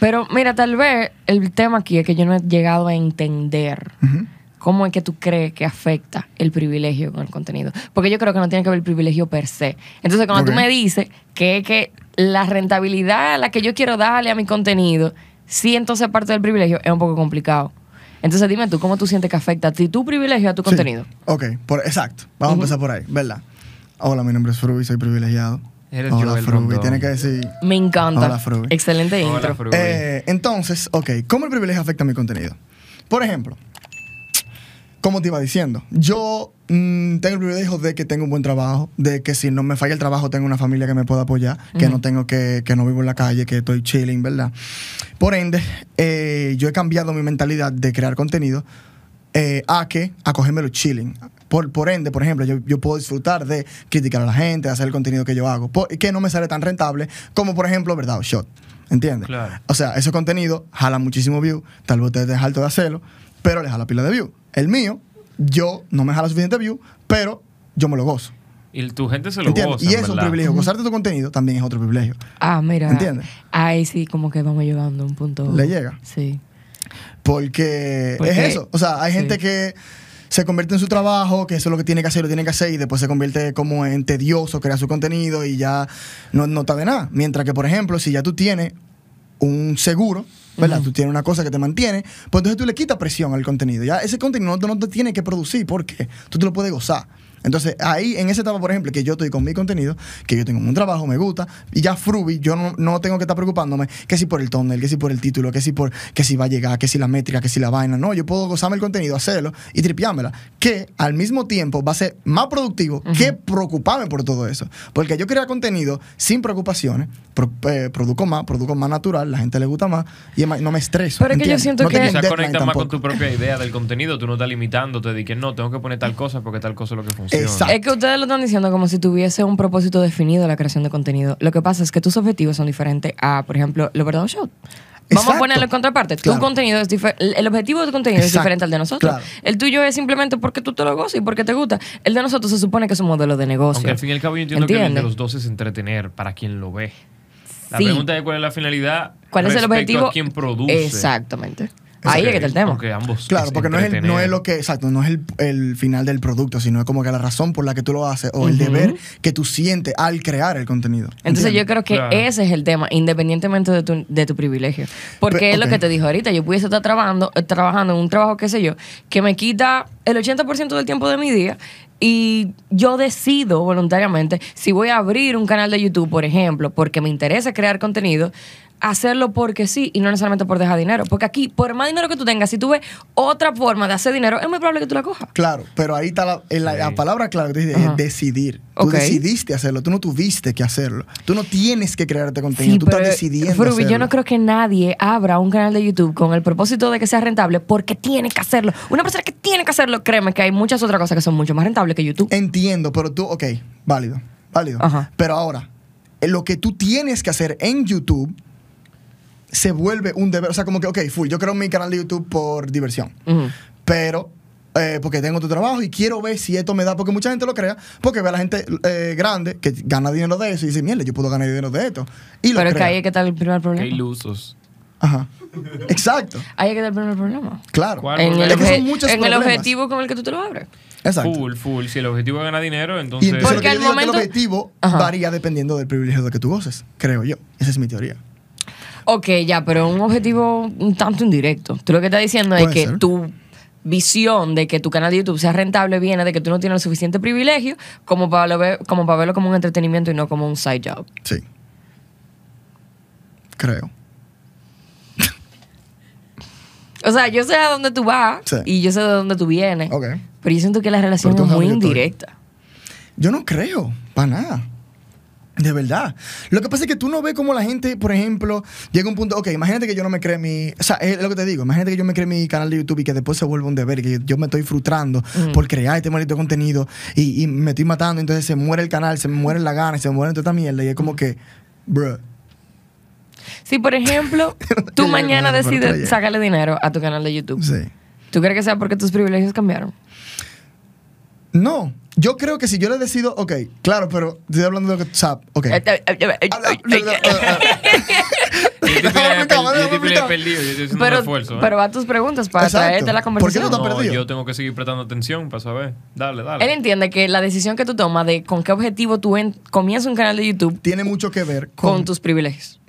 Pero mira, tal vez el tema aquí es que yo no he llegado a entender cómo es que tú crees que afecta el privilegio con el contenido. Porque yo creo que no tiene que ver el privilegio per se. Entonces, cuando tú me dices que, que la rentabilidad a la que yo quiero darle a mi contenido, sí, entonces parte del privilegio es un poco complicado. Entonces, dime tú, ¿cómo tú sientes que afecta a ti tu privilegio a tu Sí. contenido? Ok, por, exacto. Vamos a empezar por ahí, ¿verdad? Hola, mi nombre es Fruby, soy privilegiado. Eres Hola, Joel Fruby. Rondón. Tiene que decir. Me encanta. Hola. Excelente Hola, intro. Eh, entonces, ok, ¿cómo el privilegio afecta a mi contenido? Por ejemplo, como te iba diciendo, yo mm, tengo el privilegio de que tengo un buen trabajo, de que si no me falla el trabajo tengo una familia que me pueda apoyar, que no tengo que, que no vivo en la calle, que estoy chilling, ¿verdad? Por ende, eh, yo he cambiado mi mentalidad de crear contenido eh, a que a cogérmelo chilling. Por, por ende, por ejemplo, yo, yo puedo disfrutar de criticar a la gente, de hacer el contenido que yo hago, por- que no me sale tan rentable como, por ejemplo, ¿verdad? O Shot. ¿Entiendes? Claro. O sea, ese contenido jala muchísimo view, tal vez ustedes harto de hacerlo, pero le jala pila de view. El mío, yo no me jala suficiente view, pero yo me lo gozo. Y tu gente se lo ¿Entiendes? goza, Y es un privilegio. Gozarte tu contenido también es otro privilegio. Ah, mira. ¿Entiendes? Ahí sí, como que vamos llegando a un punto. ¿Le llega? Sí. Porque, Porque- es eso. O sea, hay sí. gente que se convierte en su trabajo, que eso es lo que tiene que hacer, lo tiene que hacer, y después se convierte como en tedioso, crea su contenido y ya no, no está de nada. Mientras que, por ejemplo, si ya tú tienes un seguro, ¿verdad? Tú tienes una cosa que te mantiene, pues entonces tú le quitas presión al contenido. Ya ese contenido no, no te tiene que producir, porque tú te lo puedes gozar. Entonces, ahí, en esa etapa, por ejemplo, que yo estoy con mi contenido, que yo tengo un trabajo, me gusta, y ya Fruby, yo no, no tengo que estar preocupándome que si por el thumbnail, que si por el título, que si por que si va a llegar, que si la métrica, que si la vaina. No, yo puedo gozarme el contenido, hacerlo y tripeármela. Que al mismo tiempo va a ser más productivo que preocuparme por todo eso. Porque yo crear contenido sin preocupaciones, pro- eh, produzco más, produzco más natural, la gente le gusta más y es más- no me estreso. Pero es que yo siento No que- deadline conectas más con tu propia idea del contenido. Tú no estás limitándote de que no, tengo que poner tal cosa porque tal cosa es lo que funciona. Exacto. Es que ustedes lo están diciendo como si tuviese un propósito definido de la creación de contenido. Lo que pasa es que tus objetivos son diferentes a, por ejemplo, los verdaderos show. Vamos Exacto. a ponerlo en contraparte. Claro. Tu contenido es el objetivo de tu contenido es diferente al de nosotros. Claro. El tuyo es simplemente porque tú te lo gozas y porque te gusta. El de nosotros se supone que es un modelo de negocio. Aunque al fin y al cabo yo entiendo que el de los dos es entretener para quien lo ve. La Sí. pregunta es cuál es la finalidad. ¿Cuál es el objetivo? A quien produce. Exactamente. Ahí es que está el tema. Ambos. Claro, porque no es, el- no es lo que, exacto, no es el, el final del producto, sino es como que la razón por la que tú lo haces o el deber que tú sientes al crear el contenido. Entonces yo creo que Claro. ese es el tema, independientemente de tu, de tu privilegio. Porque es lo que te dijo ahorita, yo pudiese estar trabajando, eh, trabajando en un trabajo, qué sé yo, que me quita el 80% del tiempo de mi día y yo decido voluntariamente si voy a abrir un canal de YouTube, por ejemplo, porque me interesa crear contenido, hacerlo porque sí y no necesariamente por dejar dinero. Porque aquí, por más dinero que tú tengas, si tú ves otra forma de hacer dinero, es muy probable que tú la cojas. Claro, pero ahí está la, en la, Sí. la palabra clave que tú dices, Ajá. es decidir. Tú Ok. decidiste hacerlo, tú no tuviste que hacerlo. Tú no tienes que crearte contenido, tú estás decidiendo Fruby, yo no creo que nadie abra un canal de YouTube con el propósito de que sea rentable porque tiene que hacerlo. Una persona que tiene que hacerlo, créeme que hay muchas otras cosas que son mucho más rentables que YouTube. Entiendo, pero tú, ok, válido, válido. Ajá. Pero ahora, eh, lo que tú tienes que hacer en YouTube se vuelve un deber. O sea, como que, ok, full, yo creo mi canal de YouTube por diversión. Pero, eh, porque tengo tu trabajo y quiero ver si esto me da, porque mucha gente lo crea, porque ve a la gente eh, grande que gana dinero de eso y dice, mierda, yo puedo ganar dinero de esto. Y lo Pero es que ahí es que está el primer Qué problema. ilusos. Ajá. Exacto, Ahí es que está el primer problema. claro. ¿Cuál En, el, Es que obje- son muchos en el objetivo con el que tú te lo abres. Exacto. Full, full. Si el objetivo es ganar dinero, Y entonces. Porque lo que al yo digo es que momento- el objetivo Ajá. varía dependiendo del privilegio de que tú goces, creo yo. Esa es mi teoría. Ok, ya, pero un objetivo un tanto indirecto. Tú lo que estás diciendo es que ser. tu visión de que tu canal de YouTube sea rentable viene de que tú no tienes el suficiente privilegio como para, lo ver- como para verlo como un entretenimiento y no como un side job. Sí. Creo. O sea, yo sé a dónde tú vas Sí. y yo sé de dónde tú vienes. Ok. Pero yo siento que la relación es muy indirecta. Yo no creo, para nada. De verdad. Lo que pasa es que tú no ves como la gente, por ejemplo, llega un punto, ok, imagínate que yo no me cree mi, o sea, es lo que te digo, imagínate que yo me cree mi canal de YouTube y que después se vuelve un deber, que yo, yo me estoy frustrando por crear este maldito contenido y, y me estoy matando, entonces se muere el canal, se me muere la gana, se me muere toda esta mierda y es como que, bruh. Si, por ejemplo, tú mañana decides sacarle dinero a tu canal de YouTube, Sí. ¿tú crees que sea porque tus privilegios cambiaron? No, yo creo que si yo le decido, ok, claro, pero estoy hablando de lo que, o ok. Pero, esfuerzo. ¿eh? pero va a tus preguntas para Exacto. traerte la ¿Por qué conversación. no te has no, perdido? yo tengo que seguir prestando atención para saber. Dale, dale. Él entiende que la decisión que tú tomas de con qué objetivo tú en- comienzas un canal de YouTube Tiene mucho que ver con, con tus privilegios.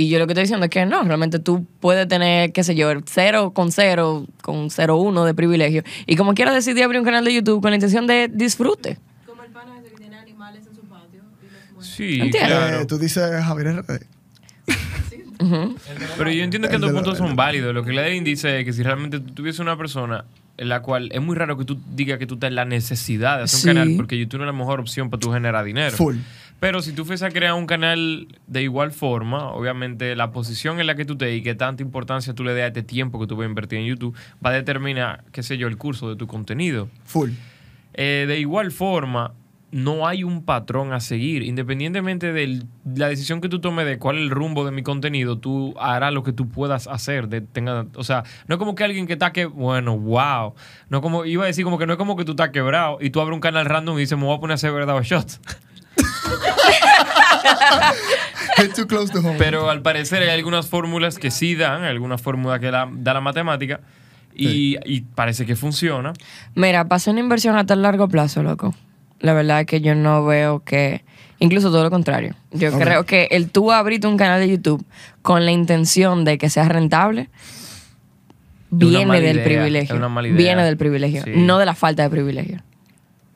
Y yo lo que estoy diciendo es que no, realmente tú puedes tener, qué sé yo, cero con cero, con cero uno de privilegio. Y como quieras decidir abrir un canal de YouTube con la intención de disfrute. Como el pana que tiene animales en su patio y los muere. Sí, ¿Entiendes? claro. Eh, tú dices Javier RD. Pero yo entiendo que la- puntos son válidos. Lo que Levin dice es que si realmente tú tuviese una persona en la cual es muy raro que tú digas que tú estás en la necesidad de hacer Sí. un canal porque YouTube no es la mejor opción para tú generar dinero. Full. Pero si tú fuese a crear un canal de igual forma, obviamente la posición en la que tú te y qué tanta importancia tú le des a este tiempo que tú vas a invertir en YouTube va a determinar, qué sé yo, el curso de tu contenido. Full. Eh, de igual forma, no hay un patrón a seguir. Independientemente de la decisión que tú tomes de cuál es el rumbo de mi contenido, tú harás lo que tú puedas hacer. De, tenga, o sea, no es como que alguien que está que, bueno, wow. No como, iba a decir como que no es como que tú estás quebrado y tú abres un canal random y dices, me voy a poner a hacer verdad o shots. Too close to home. Pero al parecer hay algunas fórmulas que sí dan, algunas fórmulas que la- da la matemática y, y parece que funciona. Mira, hacer una inversión a tan largo plazo, loco. La verdad es que yo no veo que. Incluso todo lo contrario. Yo Ok. creo que el tú abrirte un canal de YouTube con la intención de que sea rentable viene del idea, privilegio. es una mala idea. Viene del privilegio, Sí. no de la falta de privilegio.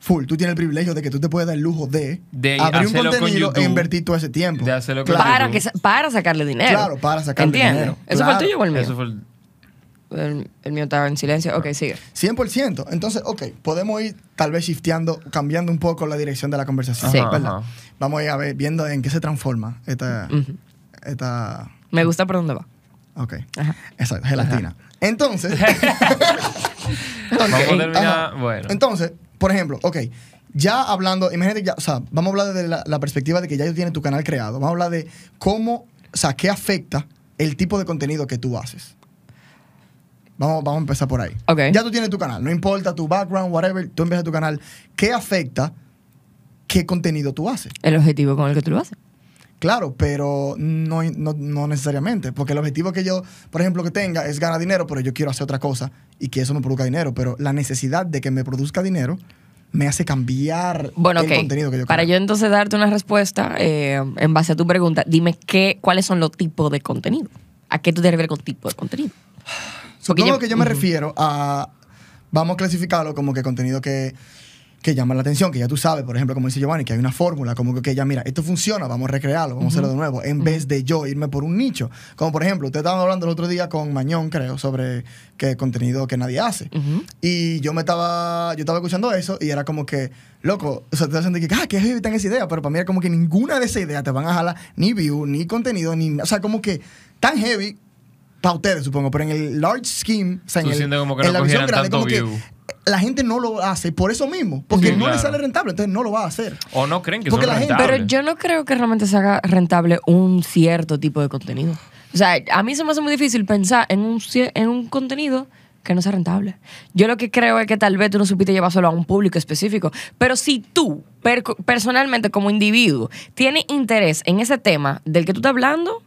Full. Tú tienes el privilegio de que tú te puedes dar el lujo de, De abrir un con contenido YouTube. e invertir todo ese tiempo. De hacerlo con Claro. Para, que, para sacarle dinero. Claro, para sacarle ¿Entiendes? dinero. ¿Eso fue el tuyo o el mío? Eso fue el- El, el mío estaba en silencio. Ok, sigue. 100%. Entonces, ok, podemos ir tal vez shifteando, cambiando un poco la dirección de la conversación. Sí. ¿verdad? Ajá. Vamos a ir a ver, viendo en qué se transforma esta... esta Me gusta por dónde va. ok. Ajá. Exacto, gelatina. Entonces... Vamos a terminar. ajá. Bueno. Entonces, por ejemplo, ok, ya hablando, imagínate ya, o sea, vamos a hablar desde la, la perspectiva de que ya tú tienes tu canal creado. Vamos a hablar de cómo, o sea, qué afecta el tipo de contenido que tú haces. Vamos, vamos a empezar por ahí. Ok. Ya tú tienes tu canal, no importa tu background, whatever, tú empiezas tu canal. ¿Qué afecta qué contenido tú haces? El objetivo con el que tú lo haces. Claro, pero no, no, no necesariamente. Porque el objetivo que yo, por ejemplo, que tenga es ganar dinero, pero yo quiero hacer otra cosa y que eso me produzca dinero. Pero la necesidad de que me produzca dinero me hace cambiar Bueno, el ok. contenido que yo Para yo creo. entonces darte una respuesta eh, en base a tu pregunta, dime qué, cuáles son los tipos de contenido. ¿A qué tú te refieres con tipo de contenido? Supongo yo- que yo me refiero a. Vamos a clasificarlo como que contenido que, que llama la atención, que ya tú sabes, por ejemplo, como dice Giovanni, que hay una fórmula, como que ya, mira, esto funciona, vamos a recrearlo, vamos a hacerlo de nuevo, en vez de yo irme por un nicho. Como por ejemplo, ustedes estaban hablando el otro día con Mañón, creo, sobre que contenido que nadie hace. Y yo me estaba, yo estaba escuchando eso y era como que, loco, o sea, te hacen que, ah, qué heavy tan esa idea, pero para mí era como que ninguna de esas ideas te van a jalar ni view, ni contenido, ni, o sea, como que tan heavy para ustedes, supongo, pero en el large scheme, o sea, en, el- como que en no la visión cogieran grande, tanto como que view. la gente no lo hace por eso mismo, porque Sí, no le sale rentable, entonces no lo va a hacer. O no creen que Porque son la gente-. Pero yo no creo que realmente se haga rentable un cierto tipo de contenido. O sea, a mí se me hace muy difícil pensar en un, en un contenido que no sea rentable. Yo lo que creo es que tal vez tú no supiste llevar solo a un público específico. Pero si tú, per- personalmente como individuo, tienes interés en ese tema del que tú estás hablando,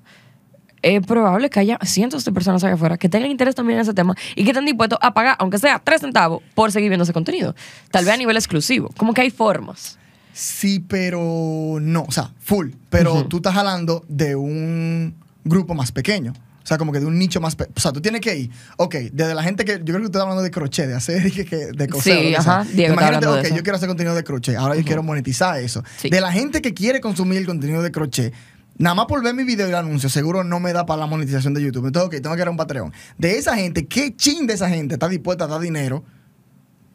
es probable que haya cientos de personas allá afuera que tengan interés también en ese tema y que estén dispuestos a pagar, aunque sea tres centavos, por seguir viendo ese contenido. Tal vez a nivel exclusivo. Como que hay formas. Sí, pero no, o sea, full, pero tú estás jalando de un grupo más pequeño. O sea, como que de un nicho más... O sea, tú tienes que ir, ok, desde la gente que... Yo creo que tú estás hablando de crochet, de hacer, que, de coser. Sí, ajá. Diego Imagínate, hablando de ok, eso. yo quiero hacer contenido de crochet, ahora yo quiero monetizar eso. Sí. De la gente que quiere consumir el contenido de crochet, nada más por ver mi video y el anuncio, seguro no me da para la monetización de YouTube. Entonces, ok, tengo que a un Patreon. De esa gente, ¿qué chin de esa gente está dispuesta a dar dinero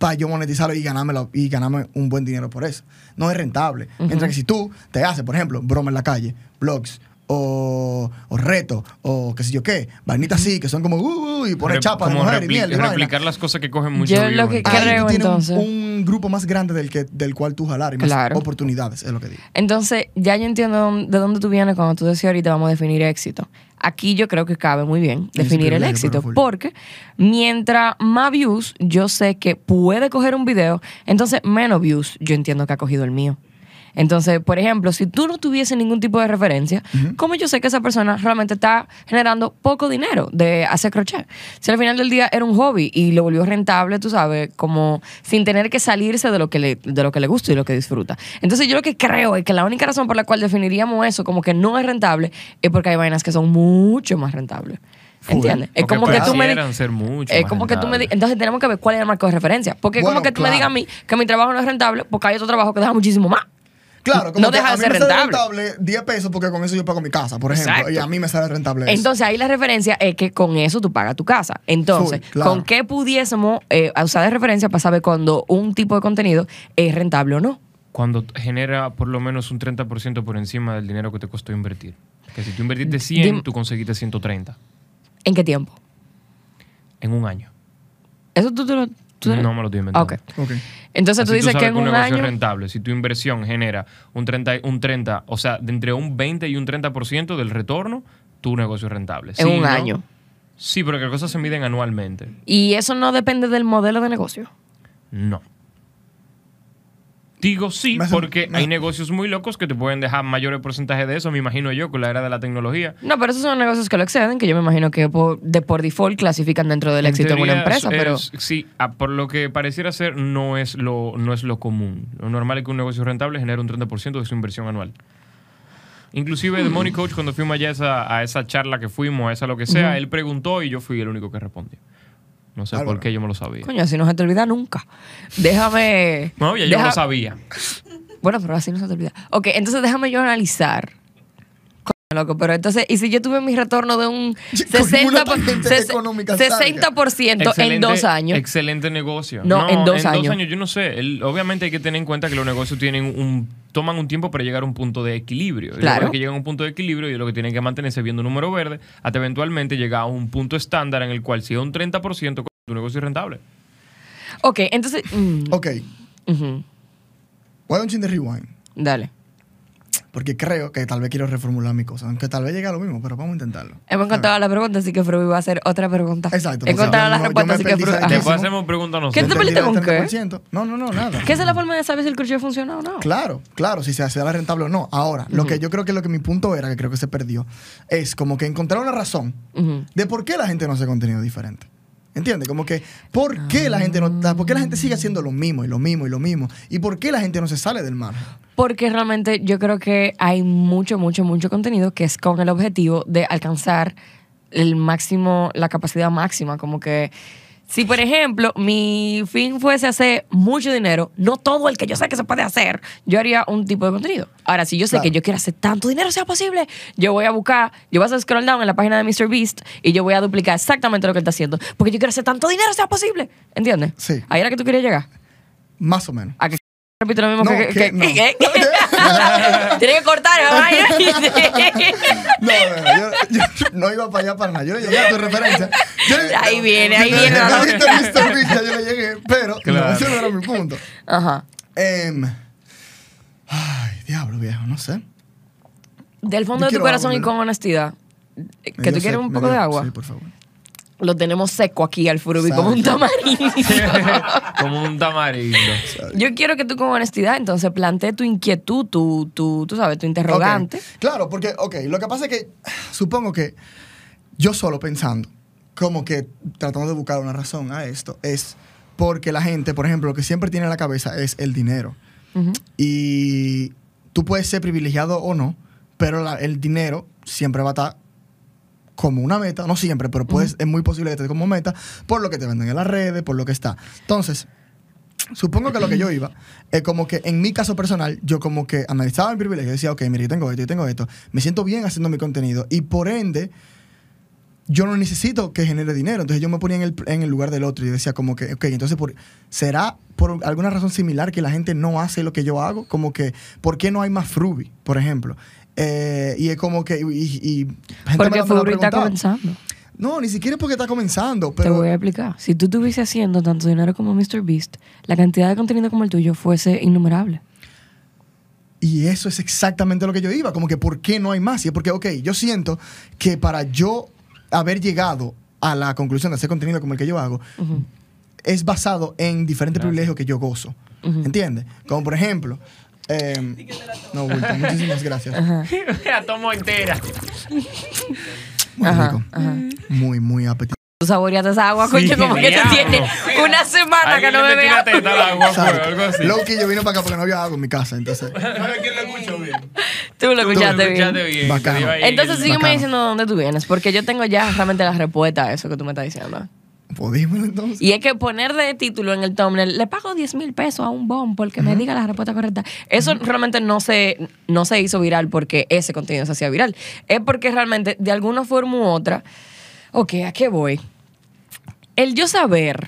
para yo monetizarlo y ganarme, y ganarme un buen dinero por eso. No es rentable. Mientras que si tú te haces, por ejemplo, broma en la calle, blogs, o, o retos, o qué sé yo qué, vainitas así, que son como, uh, uh, y poner Rep- chapa de como mujer y repli- miel y vaina. replicar las cosas que cogen mucho Yo lo que entonces. Ahí creo, tienes un- entonces. Un, grupo más grande del, que, del cual tú jalar y más Claro. oportunidades, es lo que digo. Entonces, ya yo entiendo de dónde tú vienes cuando tú decías ahorita vamos a definir éxito. Aquí yo creo que cabe muy bien definir el éxito, porque mientras más views yo sé que puede coger un video, entonces menos views yo entiendo que ha cogido el mío. Entonces, por ejemplo, si tú no tuviese ningún tipo de referencia, ¿cómo yo sé que esa persona realmente está generando poco dinero de hacer crochet? Si al final del día era un hobby y lo volvió rentable, tú sabes, como sin tener que salirse de lo que le, de lo que le gusta y lo que disfruta. Entonces, yo lo que creo es que la única razón por la cual definiríamos eso como que no es rentable es porque hay vainas que son mucho más rentables. ¿Entiendes? Es como que tú me di- parecieran ser mucho es como que tú me entonces tenemos que ver cuál es el marco de referencia, porque es Bueno, como que tú me digas a mí que mi trabajo no es rentable porque hay otro trabajo que deja muchísimo más. Claro, como No que deja a de ser me sale rentable. rentable 10 pesos porque con eso yo pago mi casa, por ejemplo. Exacto. Y a mí me sale rentable eso. Entonces ahí la referencia es que con eso tú pagas tu casa. Entonces, Full, claro. ¿con qué pudiésemos eh, usar de referencia para saber cuando un tipo de contenido es rentable o no? Cuando genera por lo menos un 30% por encima del dinero que te costó invertir. Que si tú invertiste 100, Dim- tú conseguiste 130 ¿En qué tiempo? en un año. Eso tú, tú lo... tú- No me lo estoy inventando. Ok. Ok. Entonces tú Así dices que sabes en un un negocio año... es rentable. Si tu inversión genera un 30, un 30, o sea, de entre un 20 y un 30% del retorno, tu negocio es rentable. En Si un no- año. Sí, pero que las cosas se miden anualmente. Y eso no depende del modelo de negocio. No. Digo sí, hace- porque me- hay negocios muy locos que te pueden dejar mayores porcentajes de eso, me imagino yo, con la era de la tecnología. No, pero esos son negocios que lo exceden, que yo me imagino que por, de por default clasifican dentro del En éxito en una empresa, es- pero... sí, ah, por lo que pareciera ser, no es lo, no es lo común. Lo normal es que un negocio rentable genere un 30% de su inversión anual. Inclusive. The Money Coach, cuando fuimos allá a esa, a esa charla que fuimos, a esa lo que sea, él preguntó y yo fui el único que respondió. No sé Álvaro. por qué yo me lo sabía. Coño, así no se te olvida nunca. Déjame... No, ya yo deja- lo sabía. Bueno, pero así no se te olvida. Ok, entonces déjame yo analizar. Loco, pero entonces, ¿y si yo tuve mi retorno de un Con 60%, una tangente ses- económica 60% en dos años? Excelente negocio. No, en dos en años. dos años, yo no sé. El- obviamente hay que tener en cuenta que los negocios tienen un, toman un tiempo para llegar a un punto de equilibrio. Claro. que llegan a un punto de equilibrio y lo que tienen que mantenerse viendo un número verde hasta eventualmente llegar a un punto estándar en el cual si es un 30% tu negocio es rentable. Ok, entonces... mm, Ok. Voy a dar un chin de rewind. Dale. Porque creo que tal vez quiero reformular mi cosa. Aunque tal vez llegue a lo mismo, pero vamos a intentarlo. Hemos encontrado la pregunta, así que Freud va a hacer otra pregunta. Exacto, encontrado la respuesta, así que. ¿Qué Después hacemos preguntas ¿Qué nosotros. te perdiste con qué? 30%. No, no, no, nada. ¿Qué es la forma de saber si el crochet funciona o no? Claro, claro, si se hace la rentable o no. Ahora, lo que yo creo que lo que mi punto era, que creo que se perdió, es como que encontrar una razón de por qué la gente no hace contenido diferente. ¿Entiendes? Como que, ¿por qué la gente no por qué la gente sigue haciendo lo mismo y lo mismo y lo mismo? ¿Y por qué la gente no se sale del margen? Porque realmente yo creo que hay mucho, mucho, mucho contenido que es con el objetivo de alcanzar el máximo, la capacidad máxima. Como que si, por ejemplo, mi fin fuese hacer mucho dinero, no todo el que yo sé que se puede hacer, yo haría un tipo de contenido. Ahora, si yo sé Claro. que yo quiero hacer tanto dinero sea posible, yo voy a buscar, yo voy a hacer scroll down en la página de MrBeast y yo voy a duplicar exactamente lo que él está haciendo. Porque yo quiero hacer tanto dinero sea posible. ¿Entiendes? Sí. Ahí era que tú querías llegar. Más o menos. A que repito lo mismo No, que, que que- no. que- que- Tiene que cortar. No, no, no, yo, yo no iba para allá para nada. Yo le llegué a tu referencia. Yo Ahí viene, ahí viene la yo- loca. yo- yo- le llegué, pero Claro. no, ese no era mi punto. Ajá. Em, ay, diablo, viejo, no sé. Del fondo Yo de tu corazón agua, y con honestidad. Me Que tú quieres sed, un poco dio- de agua. Sí, por favor. Lo tenemos seco aquí al furubi como un tamarindo. Como un tamarindo. Yo quiero que tú con honestidad entonces plantees tu inquietud, tu, tu, tú sabes, tu interrogante. Claro, porque, ok, lo que pasa es que supongo que yo solo pensando, como que tratando de buscar una razón a esto, es porque la gente, por ejemplo, lo que siempre tiene en la cabeza es el dinero. Y tú puedes ser privilegiado o no, pero la- el dinero siempre va a estar como una meta, no siempre, pero puedes, es muy posible que esté como meta por lo que te venden en las redes, por lo que está. Entonces, supongo que lo que yo iba es como que en mi caso personal, yo como que analizaba mi privilegio y decía, ok, mira, yo tengo esto, yo tengo esto, me siento bien haciendo mi contenido y por ende, yo no necesito que genere dinero. Entonces yo me ponía en el, en el lugar del otro y decía como que, ok, entonces por, ¿será por alguna razón similar que la gente no hace lo que yo hago? Como que, ¿por qué no hay más Fruby, por ejemplo? Eh, y es como que, y, y gente Porque está comenzando. No, ni siquiera es porque está comenzando, Te pero... voy a explicar. Si tú estuviese haciendo tanto dinero como MrBeast, la cantidad de contenido como el tuyo fuese innumerable. Y eso es exactamente lo que yo iba, como que ¿por qué no hay más? Y es porque, ok, yo siento que para yo haber llegado a la conclusión de hacer contenido como el que yo hago, es basado en diferentes Gracias. privilegios que yo gozo. Ujú. ¿Entiendes? Como por ejemplo, Eh, no, bulto. Muchísimas gracias. La tomo entera. Muy Ajá, rico. ajá. Muy, muy apetitoso. Tú saboreaste esa agua, Sí, coño, como que te diablo. tiene una semana que Alguien no le bebe una agua. teta al agua, ¿Sabes? algo así. Loki, yo vine para acá porque no había agua en mi casa, entonces. ¿Sabes quién lo escuchó bien? Tú lo escuchaste bien. bien. Bacano. Entonces sígueme Bacano. diciendo de dónde tú vienes, porque yo tengo ya realmente la respuesta a eso que tú me estás diciendo. Pues dímelo entonces. Y es que poner de título en el thumbnail, le pago 10 mil pesos a un bomb porque me diga la respuesta correcta. Eso realmente no se, no se hizo viral porque ese contenido se hacía viral. Es porque realmente, de alguna forma u otra, ok, ¿a qué voy? El yo saber,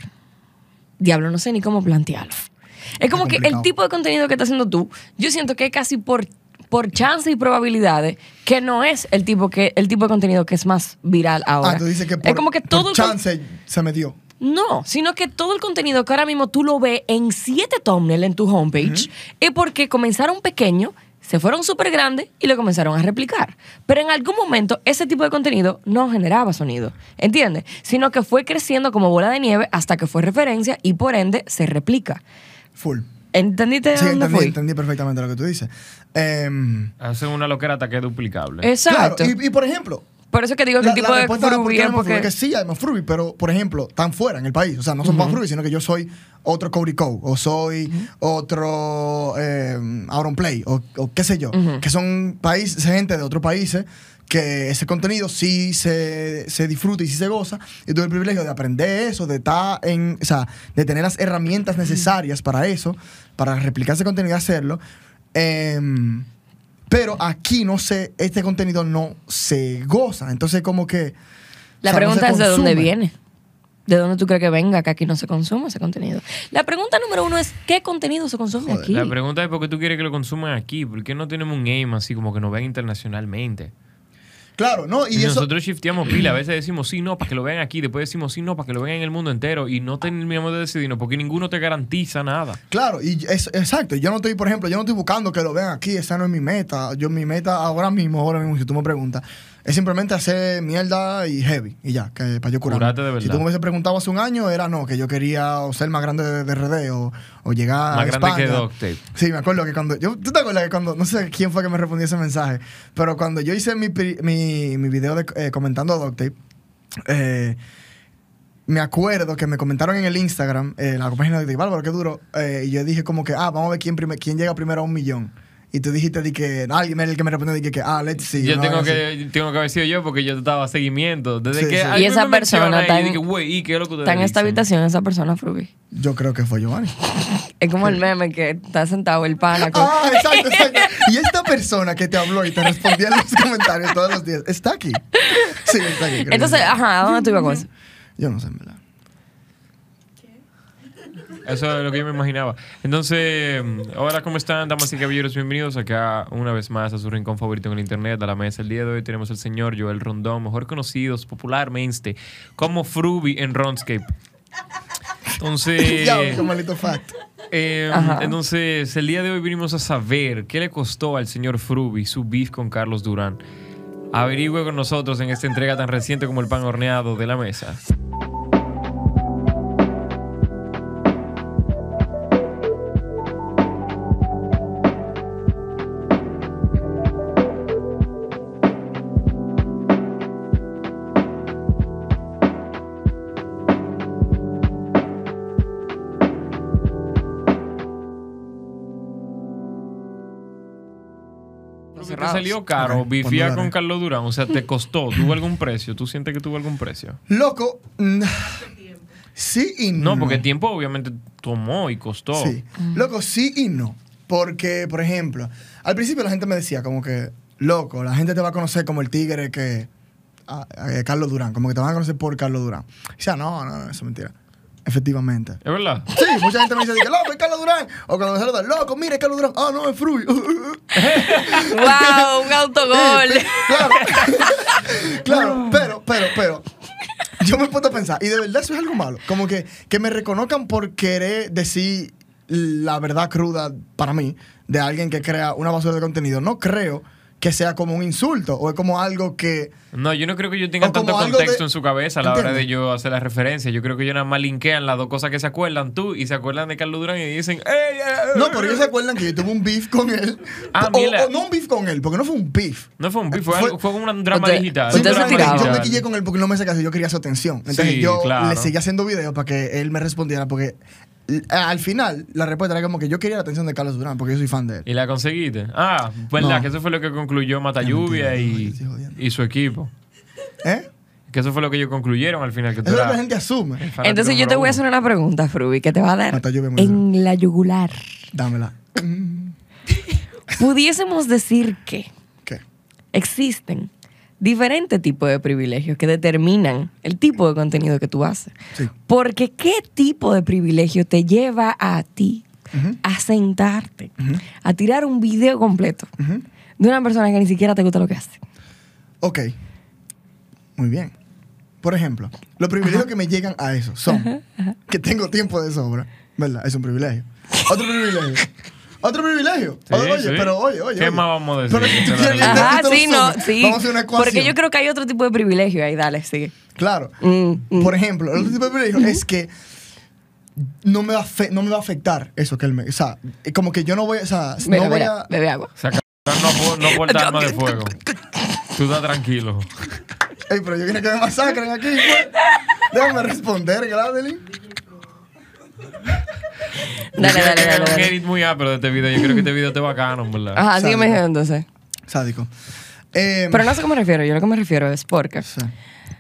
diablo, no sé ni cómo plantearlo. Es como que el tipo de contenido que estás haciendo tú, yo siento que es casi por, por chance y probabilidades que no es el tipo, que, el tipo de contenido que es más viral ahora. Ah, tú dices que por, es como que por todo el chance se me dio. no, sino que todo el contenido que ahora mismo tú lo ves en siete thumbnails en tu homepage es porque comenzaron pequeño, se fueron súper grandes y lo comenzaron a replicar. Pero en algún momento ese tipo de contenido no generaba sonido, ¿entiendes? Sino que fue creciendo como bola de nieve hasta que fue referencia y por ende se replica. Full. ¿Entendiste Sí, dónde entendí, fui? entendí perfectamente lo que tú dices. Em, Hacen una loquera hasta que es duplicable. Exacto. claro, y, y por ejemplo, por eso que digo que el tipo la de frubi es porque... es que sí hay más frubi, pero por ejemplo, están fuera en el país. O sea, no son más frubi, sino que yo soy otro Cody Code, o soy otro eh, Auron Play, o, o qué sé yo, que son países, gente de otros países que ese contenido sí se, se disfruta y sí se goza, y tuve el privilegio de aprender eso, de estar en, o sea, de tener las herramientas necesarias para eso, para replicar ese contenido y hacerlo. Em, pero aquí no sé, este contenido no se goza. Entonces, como que. La o sea, no pregunta es de dónde viene. ¿De dónde tú crees que venga que aquí no se consume ese contenido? La pregunta número uno es, ¿qué contenido se consume Joder, aquí? La pregunta es por qué tú quieres que lo consuman aquí. ¿Por qué no tenemos un aim así como que nos vean internacionalmente? Claro, ¿no? Y, Y, eso. nosotros shifteamos pila. A veces decimos sí, no, para que lo vean aquí. Después decimos sí, no, para que lo vean en el mundo entero. Y no terminamos de decidirnos porque ninguno te garantiza nada. Claro, y es exacto. Yo no estoy, por ejemplo, yo no estoy buscando que lo vean aquí. Esa no es mi meta. Yo, mi meta ahora mismo, ahora mismo, si tú me preguntas, es simplemente hacer mierda y heavy. Y ya, que para yo curar. Curarte de Si verdad. tú me hubiese preguntado hace un año, era no, que yo quería o ser más grande de, de RD o, o llegar Más a grande que. Duct Tape. Sí, me acuerdo que cuando. Yo, ¿Tú te acuerdas que cuando.? No sé quién fue que me respondió ese mensaje. Pero cuando yo hice mi, mi, mi video de, eh, comentando a Tape, eh, me acuerdo que me comentaron en el Instagram, eh, la página de Bárbaro, qué duro. eh, y yo dije como que, ah, vamos a ver quién, quién llega primero a un millón. Y tú dijiste di que. Alguien el que me respondió dije que, ah, let's see. yo tengo que, tengo que haber sido yo porque yo estaba a seguimiento. Desde Sí, que sí. Y esa persona y está en- dije, güey, ¿y qué es lo que ustedes Está en esta habitación esa persona, Fruby. Yo creo que fue Giovanni. Es como el meme que está sentado el pana con... Ah, exacto, exacto. Y esta persona que te habló y te respondía en los comentarios todos los días, ¿está aquí? Sí, está aquí. Entonces, ajá, ¿a dónde tú ibas con eso? Yo no sé, en verdad. Eso es lo que yo me imaginaba. Entonces, hola, ¿cómo están, damas y caballeros? Bienvenidos acá una vez más a su rincón favorito en el internet, a la mesa. El día de hoy tenemos al señor Joel Rondón, mejor conocidos popularmente como Fruby en Ronscape. Entonces, Ya, qué maldito fact. eh, entonces, el día de hoy vinimos a saber qué le costó al señor Fruby su beef con Carlos Durán. Averigüe con nosotros en esta entrega tan reciente como el pan horneado de la mesa. Salió caro Ok, bifía no con. Carlos Durán. O sea, te costó. ¿Tuvo algún precio? ¿Tú sientes que tuvo algún precio? Loco, mm, sí y no. No, porque tiempo obviamente tomó y costó. Sí. Loco, sí y no. Porque, por ejemplo, al principio la gente me decía como que, loco, la gente te va a conocer como el tigre que... eh, Carlos Durán, como que te van a conocer por Carlos Durán. Y decía, no, no, no, eso es mentira. Efectivamente. ¿Es verdad? Sí, mucha gente me dice, que, loco, es Carlos Durán. O cuando me saludan, loco, mire, es Carlos Durán. Ah, no, es Fruby. ¡Wow! Un autogol. claro. claro, pero, pero, pero. Yo me puedo pensar, y de verdad eso es algo malo. Como que, que me reconozcan por querer decir la verdad cruda para mí de alguien que crea una basura de contenido. No creo que sea como un insulto o es como algo que... No, yo no creo que ellos tengan O como tanto contexto de- en su cabeza a la hora de yo hacer la referencia. Yo creo que ellos nada más linkean las dos cosas que se acuerdan tú y se acuerdan de Carlos Durán y dicen, ¡Ey! eh, No, pero ellos eh". se acuerdan que yo tuve un beef con él. Ah, o, mira. o no un beef con él, porque no fue un beef. No fue un beef, fue, Fue- algo- fue un drama Usted- digital. usted un se drama tiraba. Yo me quillé con él porque no me hace caso, yo quería su atención. Entonces Sí, yo claro. le seguía haciendo videos para que él me respondiera, porque al final la respuesta era como que yo quería la atención de Carlos Durán, porque yo soy fan de él. ¿Y la conseguiste? Ah, verdad, No. que eso fue lo que concluyó Mata Qué Lluvia mentira, no, y, y su equipo. ¿Eh? Que eso fue lo que ellos concluyeron al final. Que tú Eso es lo que eras la gente asume. Entonces yo te voy a hacer una pregunta, Fruby, que te va a dar Mata lluvia, muy en la yugular. Dámela. Pudiésemos decir que ¿Qué? existen diferentes tipos de privilegios que determinan el tipo de contenido que tú haces. Sí. Porque ¿qué tipo de privilegio te lleva a ti a sentarte, a tirar un video completo de una persona que ni siquiera te gusta lo que hace? Ok. Muy bien. Por ejemplo, los privilegios que me llegan a eso son que tengo tiempo de sobra, ¿verdad? Es un privilegio. Otro privilegio. Otro privilegio. Sí, oye, sí. pero oye, oye. ¿Qué oye. más vamos a decir? Pero tú te lo sí, no, sí. Vamos a hacer una ecuación. Porque yo creo que hay otro tipo de privilegio ahí, dale, sigue. Claro. Mm, mm. Por ejemplo, el otro tipo de privilegio es que no me, va no me va a afectar eso que él me... O sea, como que yo no voy, o sea, Mira, no voy mira, a... bebe agua. O sea, no, no porta arma de fuego. Tú estás tranquilo. Ey, pero yo vine que me masacren aquí, pues. Déjame responder, Gladeline. Dale, dale, dale. un dale. muy ápero de este video. Yo creo que este video te bacano, ¿verdad? Ajá, Sádico. sígueme diciendo entonces. Sádico. Eh, Pero no sé qué me refiero. Yo lo que me refiero es porque. sí.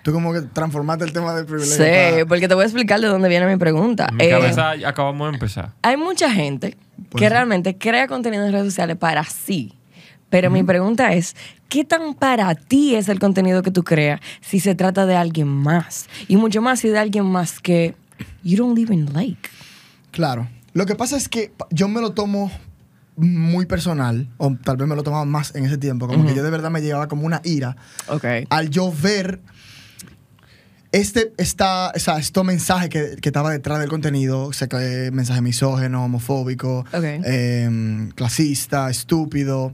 Tú como que transformaste el tema del privilegio. Sí, para- porque te voy a explicar de dónde viene mi pregunta. En mi Eh, cabeza acabamos de empezar. hay mucha gente Puede que realmente crea contenido en redes sociales para sí. Pero mi pregunta es, ¿qué tan para ti es el contenido que tú creas si se trata de alguien más? Y mucho más si de alguien más que you don't even like. Claro. Lo que pasa es que yo me lo tomo muy personal, o tal vez me lo tomaba más en ese tiempo, como que yo de verdad me llevaba como una ira Ok. al yo ver este, esta, o sea, estos mensajes que, que estaba detrás del contenido, o sea, que, mensaje misógeno, homofóbico, Ok. em, clasista, estúpido,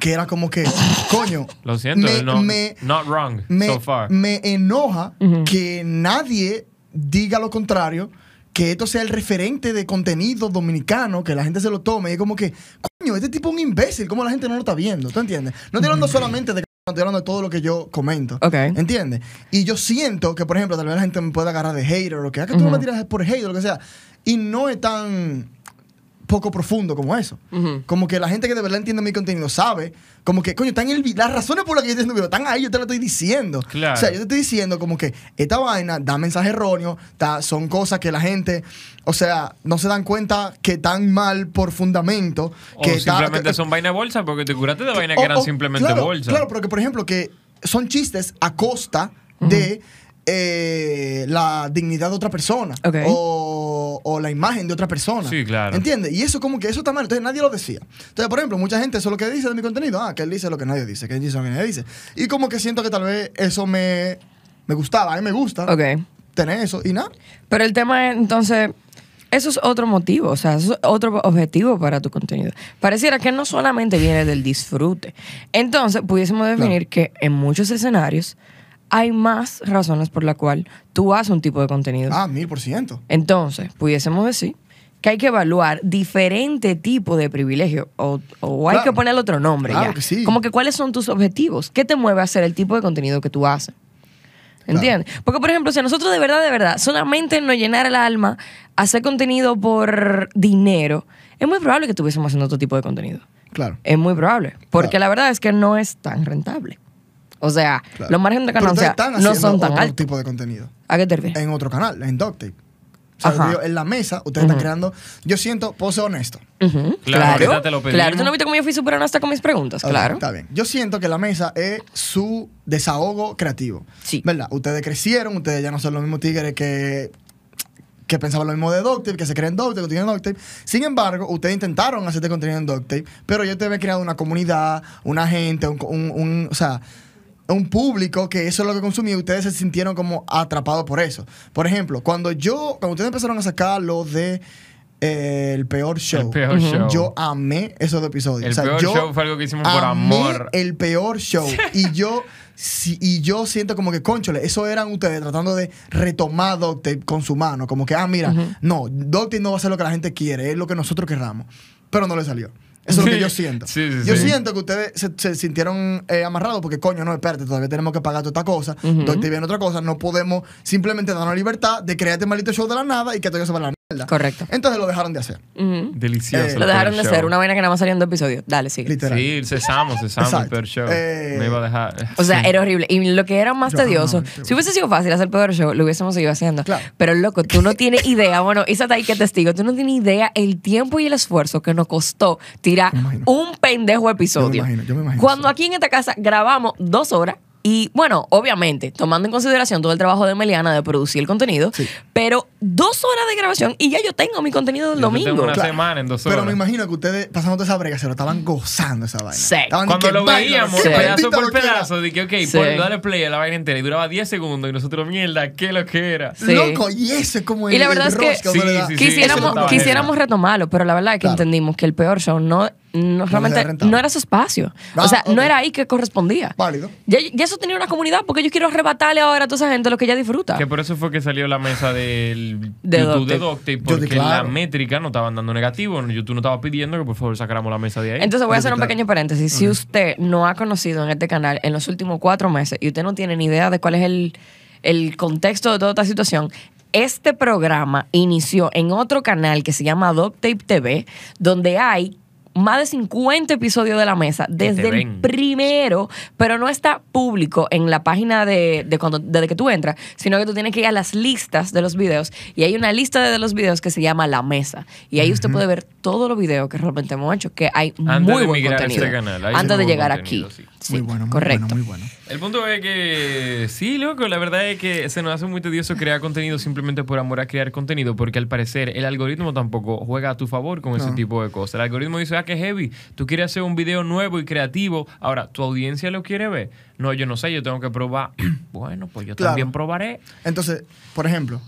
que era como que, coño, Lo siento, me, no, me- not wrong me, so far. me enoja que nadie diga lo contrario, que esto sea el referente de contenido dominicano, que la gente se lo tome. Y es como que, coño, este tipo es un imbécil, ¿cómo la gente no lo está viendo? ¿Tú entiendes? No estoy hablando solamente de estoy hablando de todo lo que yo comento. Ok. ¿Entiendes? Y yo siento que, por ejemplo, tal vez la gente me pueda agarrar de hater o lo que haga, que tú Ujú. me tiras por hate o lo que sea. Y no es tan poco profundo como eso. Como que la gente que de verdad entiende mi contenido sabe, como que, coño, están en el las razones por las que yo estoy haciendo video están ahí, yo te lo estoy diciendo. Claro. O sea, yo te estoy diciendo como que esta vaina da mensaje erróneo, son cosas que la gente, o sea, no se dan cuenta que están mal por fundamento. O que simplemente que- son vaina bolsa porque te curaste de vaina que eran o- simplemente claro, bolsa. Claro, porque por ejemplo que son chistes a costa de eh, la dignidad de otra persona Ok. o, o la imagen de otra persona. Sí, claro. ¿Entiendes? Y eso como que eso está mal. Entonces nadie lo decía. Entonces, por ejemplo, mucha gente eso es lo que dice de mi contenido. Ah, que él dice lo que nadie dice, que él dice lo que nadie dice. Y como que siento que tal vez eso me, me gustaba. A mí me gusta Ok. tener eso. Y nada. Pero el tema es, entonces, eso es otro motivo, o sea, eso es otro objetivo para tu contenido. Pareciera que no solamente viene del disfrute. Entonces, pudiésemos definir que en muchos escenarios hay más razones por la cual tú haces un tipo de contenido. Ah, mil por ciento. Entonces, pudiésemos decir que hay que evaluar diferente tipo de privilegio o, o hay Claro. que ponerle otro nombre Claro ya. que sí. Como que cuáles son tus objetivos, qué te mueve a hacer el tipo de contenido que tú haces. ¿Entiendes? Porque, por ejemplo, si a nosotros de verdad, de verdad, solamente nos llenar el alma hacer contenido por dinero, es muy probable que estuviésemos haciendo otro tipo de contenido. Claro. Es muy probable. Porque la verdad es que no es tan rentable. O sea, claro. los márgenes de ganancia están no haciendo son tan otro altos. tipo de contenido. ¿A qué te refieres? en otro canal, en Ducktape. O sea, Ajá. digo, en la mesa, ustedes están creando. Yo siento, puedo ser honesto. Claro, ahorita te lo pedimos. Claro, tú no viste cómo yo fui súper honesta con mis preguntas, claro. Está bien. Yo siento que la mesa es su desahogo creativo. Sí. ¿Verdad? Ustedes crecieron, ustedes ya no son los mismos tigres que que pensaban lo mismo de Ducktape, que se creen Ducktape, que tienen Ducktape. Sin embargo, ustedes intentaron hacer este contenido en Ducktape, pero yo te había creado una comunidad, una gente, un, un- un- o sea, un público que eso es lo que consumía y ustedes se sintieron como atrapados por eso. Por ejemplo, cuando yo, cuando ustedes empezaron a sacar lo de eh, el peor show. El peor show. Yo amé esos dos episodios. El peor yo show fue algo que hicimos por amor. El peor show. y yo sí, y yo siento como que, conchole, eso eran ustedes tratando de retomar Doctape con su mano. Como que, ah, mira, no, Doctape no va a ser lo que la gente quiere, es lo que nosotros querramos. Pero no le salió. Eso es lo que yo siento. Sí, sí, yo sí. siento que ustedes se, se sintieron eh, amarrados porque, coño, no, espérate, todavía tenemos que pagar toda esta cosa. Doctape viene otra cosa. No podemos simplemente darnos libertad de crear este maldito show de la nada y que todo se va a la Correcto. Entonces lo dejaron de hacer. Ujú. Delicioso. Eh, el Lo dejaron de hacer, una vaina que nada más salió en dos episodios. Dale, sigue. Literal. Sí, cesamos, cesamos el Exacto. peor show. Eh, Me iba a dejar. O sea, era horrible. Y lo que era más Yo tedioso, si hubiese sido fácil hacer el peor show, lo hubiésemos seguido haciendo. Claro. Pero loco, tú no tienes idea. Bueno, Isa está ahí que testigo. Tú no tienes idea el tiempo y el esfuerzo que nos costó tirar Me imagino. un pendejo episodio. Yo me imagino, yo me imagino, Cuando sí. aquí en esta casa grabamos dos horas. Y bueno, obviamente, tomando en consideración todo el trabajo de Meliana de producir el contenido, Sí. pero dos horas de grabación y ya yo tengo mi contenido del Yo domingo. tengo una Claro. semana en dos horas. Pero me imagino que ustedes, pasando toda esa brega, se lo estaban gozando esa vaina. Sí. Estaban Cuando lo vaina, veíamos, qué pedazo por pedazo, de que, ok, Sí. por dale play a la vaina entera y duraba 10 segundos y nosotros, mierda, qué lo que era. Sí. Loco, y ese es como el, Y la verdad el es que- Sí, sí, sí. Eso quisiéramos, es lo que- quisiéramos retomarlo, pero la verdad es que Claro. entendimos que el peor show no, no realmente no era su espacio. Ah, o sea, ok. no era ahí que correspondía. Válido. Ya, ya eso tenía una comunidad porque yo quiero arrebatarle ahora a toda esa gente lo que ella disfruta. Que por eso fue que salió la mesa del De YouTube de Doctape. Porque claro. la métrica no estaban dando negativo. YouTube no estaba pidiendo que por favor sacáramos la mesa de ahí. Entonces voy a hacer un pequeño paréntesis. Si usted no ha conocido en este canal en los últimos cuatro meses y usted no tiene ni idea de cuál es el, el contexto de toda esta situación, este programa inició en otro canal que se llama Doctape TV, donde hay más de 50 episodios de la mesa desde el primero, pero no está público en la página de, de cuando desde que tú entras, sino que tú tienes que ir a las listas de los videos y hay una lista de los videos que se llama La Mesa y ahí usted puede ver todos los videos que realmente hemos hecho, que hay Antes muy de buen contenido. ese canal, Antes muy de llegar aquí. sí. Sí, muy bueno, muy correcto. bueno, muy bueno. El punto es que sí, loco, la verdad es que se nos hace muy tedioso crear contenido simplemente por amor a crear contenido, porque al parecer el algoritmo tampoco juega a tu favor con ese No. tipo de cosas. El algoritmo dice, ah, que heavy, tú quieres hacer un video nuevo y creativo, ahora, ¿tu audiencia lo quiere ver? No, yo no sé, yo tengo que probar. bueno, pues yo Claro. también probaré. Entonces, por ejemplo,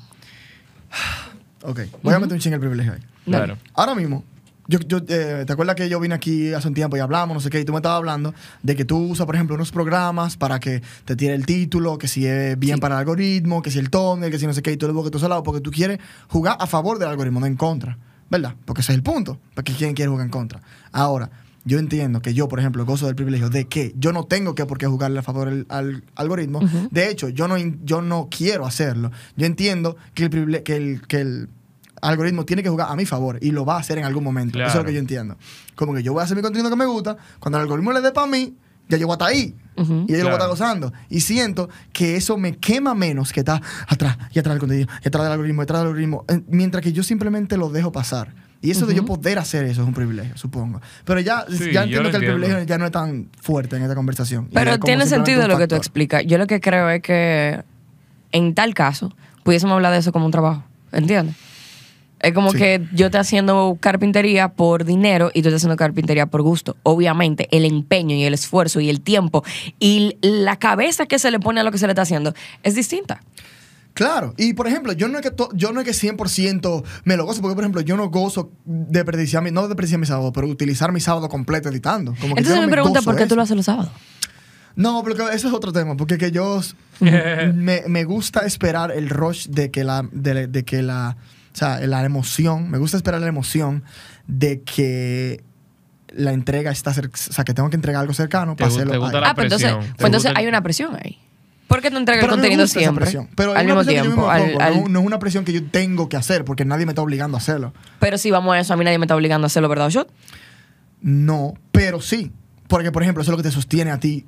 ok, voy a meter un ching el privilegio ahí. Claro. Ahora mismo, yo, yo, eh, ¿te acuerdas que yo vine aquí hace un tiempo y hablamos, no sé qué, y tú me estabas hablando de que tú usas, por ejemplo, unos programas para que te tire el título, que si es bien para el algoritmo, que si el thumbnail, que si no sé qué, y todo lo que tú lado, porque tú quieres jugar a favor del algoritmo, no en contra, ¿verdad? Porque ese es el punto, porque ¿quién quiere jugar en contra? Ahora, yo entiendo que yo, por ejemplo, gozo del privilegio de que yo no tengo que por qué jugarle a favor al, al algoritmo. De hecho, yo no, yo no quiero hacerlo. Yo entiendo que el, privile- que el, que el algoritmo tiene que jugar a mi favor y lo va a hacer en algún momento. Eso es lo que yo entiendo. Como que yo voy a hacer mi contenido que me gusta, cuando el algoritmo le dé para mí, ya yo voy a estar ahí. Ujú. Y yo lo voy a estar Claro. gozando. Y siento que eso me quema menos que está atrás y atrás del contenido, y atrás del algoritmo, y atrás del algoritmo. Mientras que yo simplemente lo dejo pasar. Y eso de yo poder hacer eso es un privilegio, supongo. Pero ya, Sí, ya entiendo lo que el privilegio ya no es tan fuerte en esta conversación. Y Pero tiene sentido lo que tú explicas. Yo lo que creo es que en tal caso pudiésemos hablar de eso como un trabajo. ¿Entiendes? Es como Sí. que yo estoy haciendo carpintería por dinero y tú estás haciendo carpintería por gusto. Obviamente, el empeño y el esfuerzo y el tiempo y la cabeza que se le pone a lo que se le está haciendo es distinta. Claro, y por ejemplo, yo no es que, to- yo no es que 100% me lo gozo, porque por ejemplo, yo no gozo de desperdiciar mi, no de desperdiciar mi sábado, pero utilizar mi sábado completo editando. Como que yo Entonces no me me pregunta por qué eso. tú lo haces los sábados. No, pero que eso es otro tema, porque que yo me, me gusta esperar el rush de que la, de, de que la, sea, la emoción, me gusta esperar la emoción de que la entrega está cerca, o sea, que tengo que entregar algo cercano para hacerlo. te gusta ahí. la Ah, pero entonces, pues entonces hay una presión ahí. ¿Por qué tú entregas el contenido siempre? presión. Pero al mismo tiempo. mismo me al- pongo, al- no, no es una presión que yo tengo que hacer porque nadie me está obligando a hacerlo. Pero si vamos a eso, a mí nadie me está obligando a hacerlo, ¿verdad, Shot? No, pero sí. Porque, por ejemplo, eso es lo que te sostiene a ti,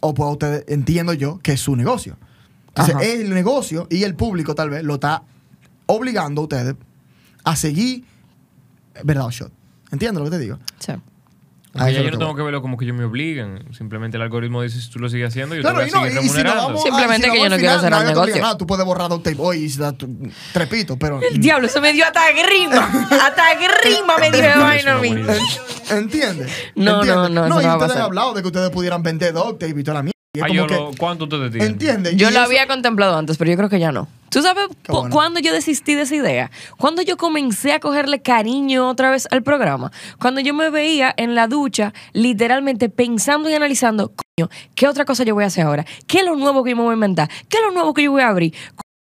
o pues a ustedes, entiendo yo, que es su negocio. Entonces, Ajá. el negocio y el público tal vez lo está obligando a ustedes a seguir, ¿verdad, Shot? ¿Entiendes lo que te digo? Sí. A Porque eso ya es yo no tengo que verlo como que yo me obligan. Simplemente el algoritmo dice si tú lo sigues haciendo, yo Claro, te y voy a no, seguir y si remunerando. vamos, Simplemente ah, y si que yo no quiero negocio. obliga nada, Tú puedes borrar un tape hoy y dar tu trepito, pero. El diablo, eso me dio hasta grima. hasta grima me dio de vaina a mí. ¿Entiendes? No, no, no, No, y no a ustedes han hablado de que ustedes pudieran vender dog tape y toda la mierda. Y es Ah, como yo que, lo- ¿Cuánto ustedes tienen? ¿Entiendes? Yo Y lo eso- había contemplado antes, pero yo creo que ya no. ¿Tú sabes Qué po- bueno. cuándo yo desistí de esa idea? Cuando yo comencé a cogerle cariño otra vez al programa. Cuando yo me veía en la ducha, literalmente pensando y analizando, coño, ¿qué otra cosa yo voy a hacer ahora? ¿Qué es lo nuevo que yo me voy a inventar? ¿Qué es lo nuevo que yo voy a abrir?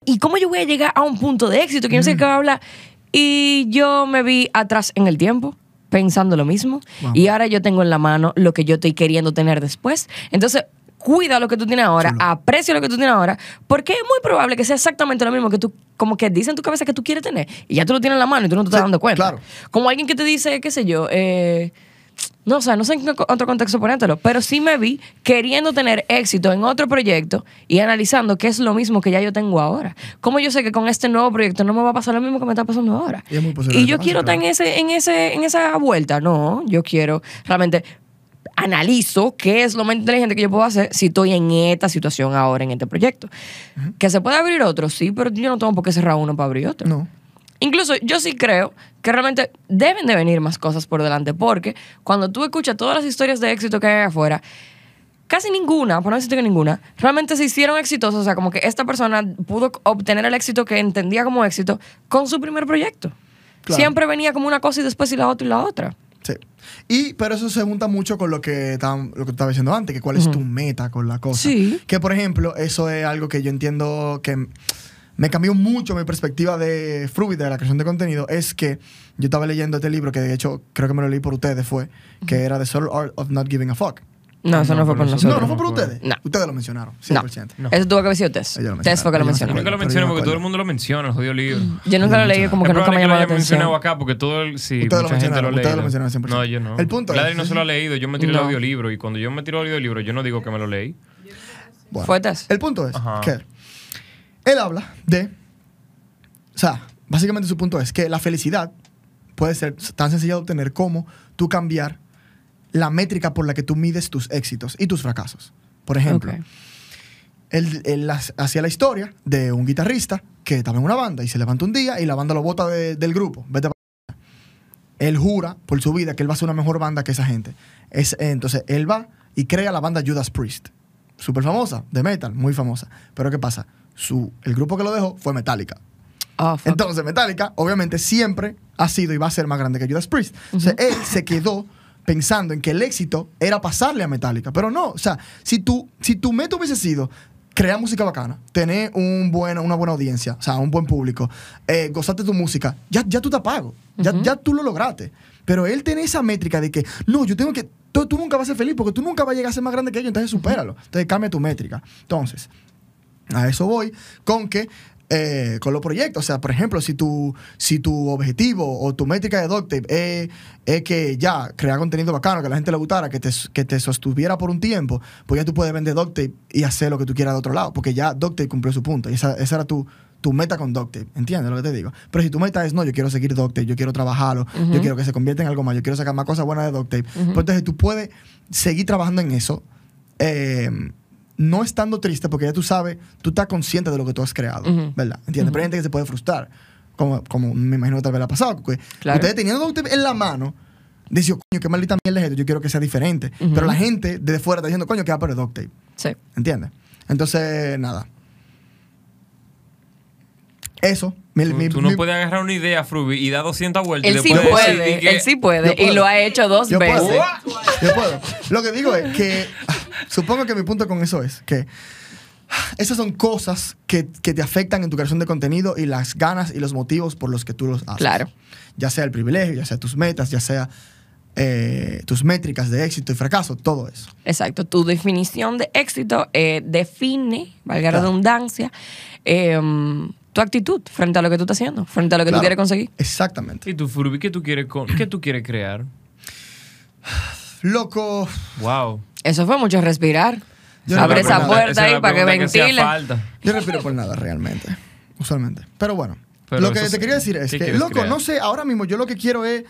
¿Y cómo yo voy a llegar a un punto de éxito que yo no sé qué va a hablar? Y yo me vi atrás en el tiempo pensando lo mismo Wow. y ahora yo tengo en la mano lo que yo estoy queriendo tener después. Entonces, cuida lo que tú tienes ahora, Chulo. aprecia lo que tú tienes ahora, porque es muy probable que sea exactamente lo mismo que tú, como que dice en tu cabeza que tú quieres tener, y ya tú lo tienes en la mano y tú no te estás Sí, dando cuenta. claro. Como alguien que te dice, qué sé yo, eh, no sé, no sé en qué otro contexto ponértelo, pero sí me vi queriendo tener éxito en otro proyecto y analizando qué es lo mismo que ya yo tengo ahora. Como yo sé que con este nuevo proyecto no me va a pasar lo mismo que me está pasando ahora. Y es muy posible Y yo pase, quiero estar en ese, en ese, en esa vuelta. No, yo quiero realmente analizo qué es lo más inteligente que yo puedo hacer si estoy en esta situación ahora, en este proyecto. Que se puede abrir otro, sí, pero yo no tengo por qué cerrar uno para abrir otro. No. Incluso yo sí creo que realmente deben de venir más cosas por delante, porque cuando tú escuchas todas las historias de éxito que hay afuera, casi ninguna, por no decirte que ninguna, realmente se hicieron exitosas. O sea, como que esta persona pudo obtener el éxito que entendía como éxito con su primer proyecto. Claro. Siempre venía como una cosa y después y la otra y la otra. Sí. Y, pero eso se junta mucho con lo que, tam- lo que estaba diciendo antes, que cuál es tu meta con la cosa. Sí. Que, por ejemplo, eso es algo que yo entiendo que me cambió mucho mi perspectiva de Fruit, de la creación de contenido, es que yo estaba leyendo este libro, que de hecho creo que me lo leí por ustedes, fue, que era The Subtle Art of Not Giving a Fuck. No, eso no, No, fue por nosotros. No, no fue por ustedes. No. Ustedes lo mencionaron, No. 100%. No. Eso tuvo que haber sido Tess. Ellos lo Tess fue que lo mencionaron. mencionó. ¿Por qué lo Pero yo menciono? me Porque todo el mundo lo menciona, el jodido libro. Yo nunca lo leí como que nunca me llamó lo la haya mencionado atención. acá porque todo el, sí, Ustedes lo mencionaron, ustedes lo mencionaron 100%. No, yo no. El punto es- Ladri no se lo ha leído, yo me tiré No. el audiolibro y cuando yo me tiro el audiolibro yo no digo que me lo leí. Bueno, ¿Fue Tess? El punto es Ajá. que él habla de. O sea, básicamente su punto es que la felicidad puede ser tan sencilla de obtener como tú cambiar la métrica por la que tú mides tus éxitos y tus fracasos. Por ejemplo, él, hacía la historia de un guitarrista que estaba en una banda y se levanta un día y la banda lo bota de- del grupo. Vete pa'. Él jura por su vida que él va a ser una mejor banda que esa gente. Es, entonces, él va y crea la banda Judas Priest. Súper famosa, de metal, muy famosa. Pero ¿qué pasa? Su, el grupo que lo dejó fue Metallica. Oh. Entonces, Metallica, obviamente, siempre ha sido y va a ser más grande que Judas Priest. O sea, él se quedó pensando en que el éxito era pasarle a Metallica. Pero no, o sea, si, tú, si tu meta hubiese sido crear música bacana, tener un buen, una buena audiencia, o sea, un buen público, eh, gozarte tu música, ya, ya tú te pago. Ya, ya tú lo lograste. Pero él tiene esa métrica de que, no, yo tengo que, tú, tú nunca vas a ser feliz porque tú nunca vas a llegar a ser más grande que ellos, entonces supéralo. Entonces cambia tu métrica. Entonces, a eso voy con que eh, con los proyectos, o sea, por ejemplo, si tu, si tu objetivo o tu métrica de Doctape es, es que ya crear contenido bacano, que la gente le gustara, que te, que te sostuviera por un tiempo, pues ya tú puedes vender Doctape y hacer lo que tú quieras de otro lado, porque ya Doctape cumplió su punto. Y esa, esa era tu, tu meta con Doctape, ¿entiendes lo que te digo? Pero si tu meta es, no, yo quiero seguir Doctape, yo quiero trabajarlo, yo quiero que se convierta en algo más, yo quiero sacar más cosas buenas de Doctape, pues entonces tú puedes seguir trabajando en eso. eh, no estando triste porque ya tú sabes, tú estás consciente de lo que tú has creado. ¿verdad? ¿Entiendes? Pero hay gente que se puede frustrar, como, como me imagino que tal vez le ha pasado. porque Claro. Ustedes teniendo en la mano, dicen, coño, qué maldita mierda es esto, yo quiero que sea diferente. Pero la gente desde fuera está diciendo, coño, que va por el duct tape, Sí. ¿entiendes? Entonces, nada. Eso. Mi- Tú, mi- tú no mi- puedes agarrar una idea, Fruby, y dar 200 vueltas Él y sí decir puede, que- él sí puede. Y lo ha hecho dos Yo veces. puedo. Yo puedo. Lo que digo es que supongo que mi punto con eso es que esas son cosas que, que te afectan en tu creación de contenido y las ganas y los motivos por los que tú los haces. Claro. Ya sea el privilegio, ya sea tus metas, ya sea eh, tus métricas de éxito y fracaso, todo eso. Exacto. Tu definición de éxito eh, define, valga la Claro. redundancia, eh, tu actitud frente a lo que tú estás haciendo, frente a lo que Claro. tú quieres conseguir. Exactamente. ¿Y tú, Fruby, qué tú quieres, con- qué tú quieres crear? Loco. Wow. Eso fue mucho respirar. Yo Abre esa puerta Esa ahí para que ventile. Yo no respiro por nada realmente, usualmente. Pero bueno, Pero lo que te sí. quería decir es ¿Qué que, loco, crear? no sé, ahora mismo yo lo que quiero es,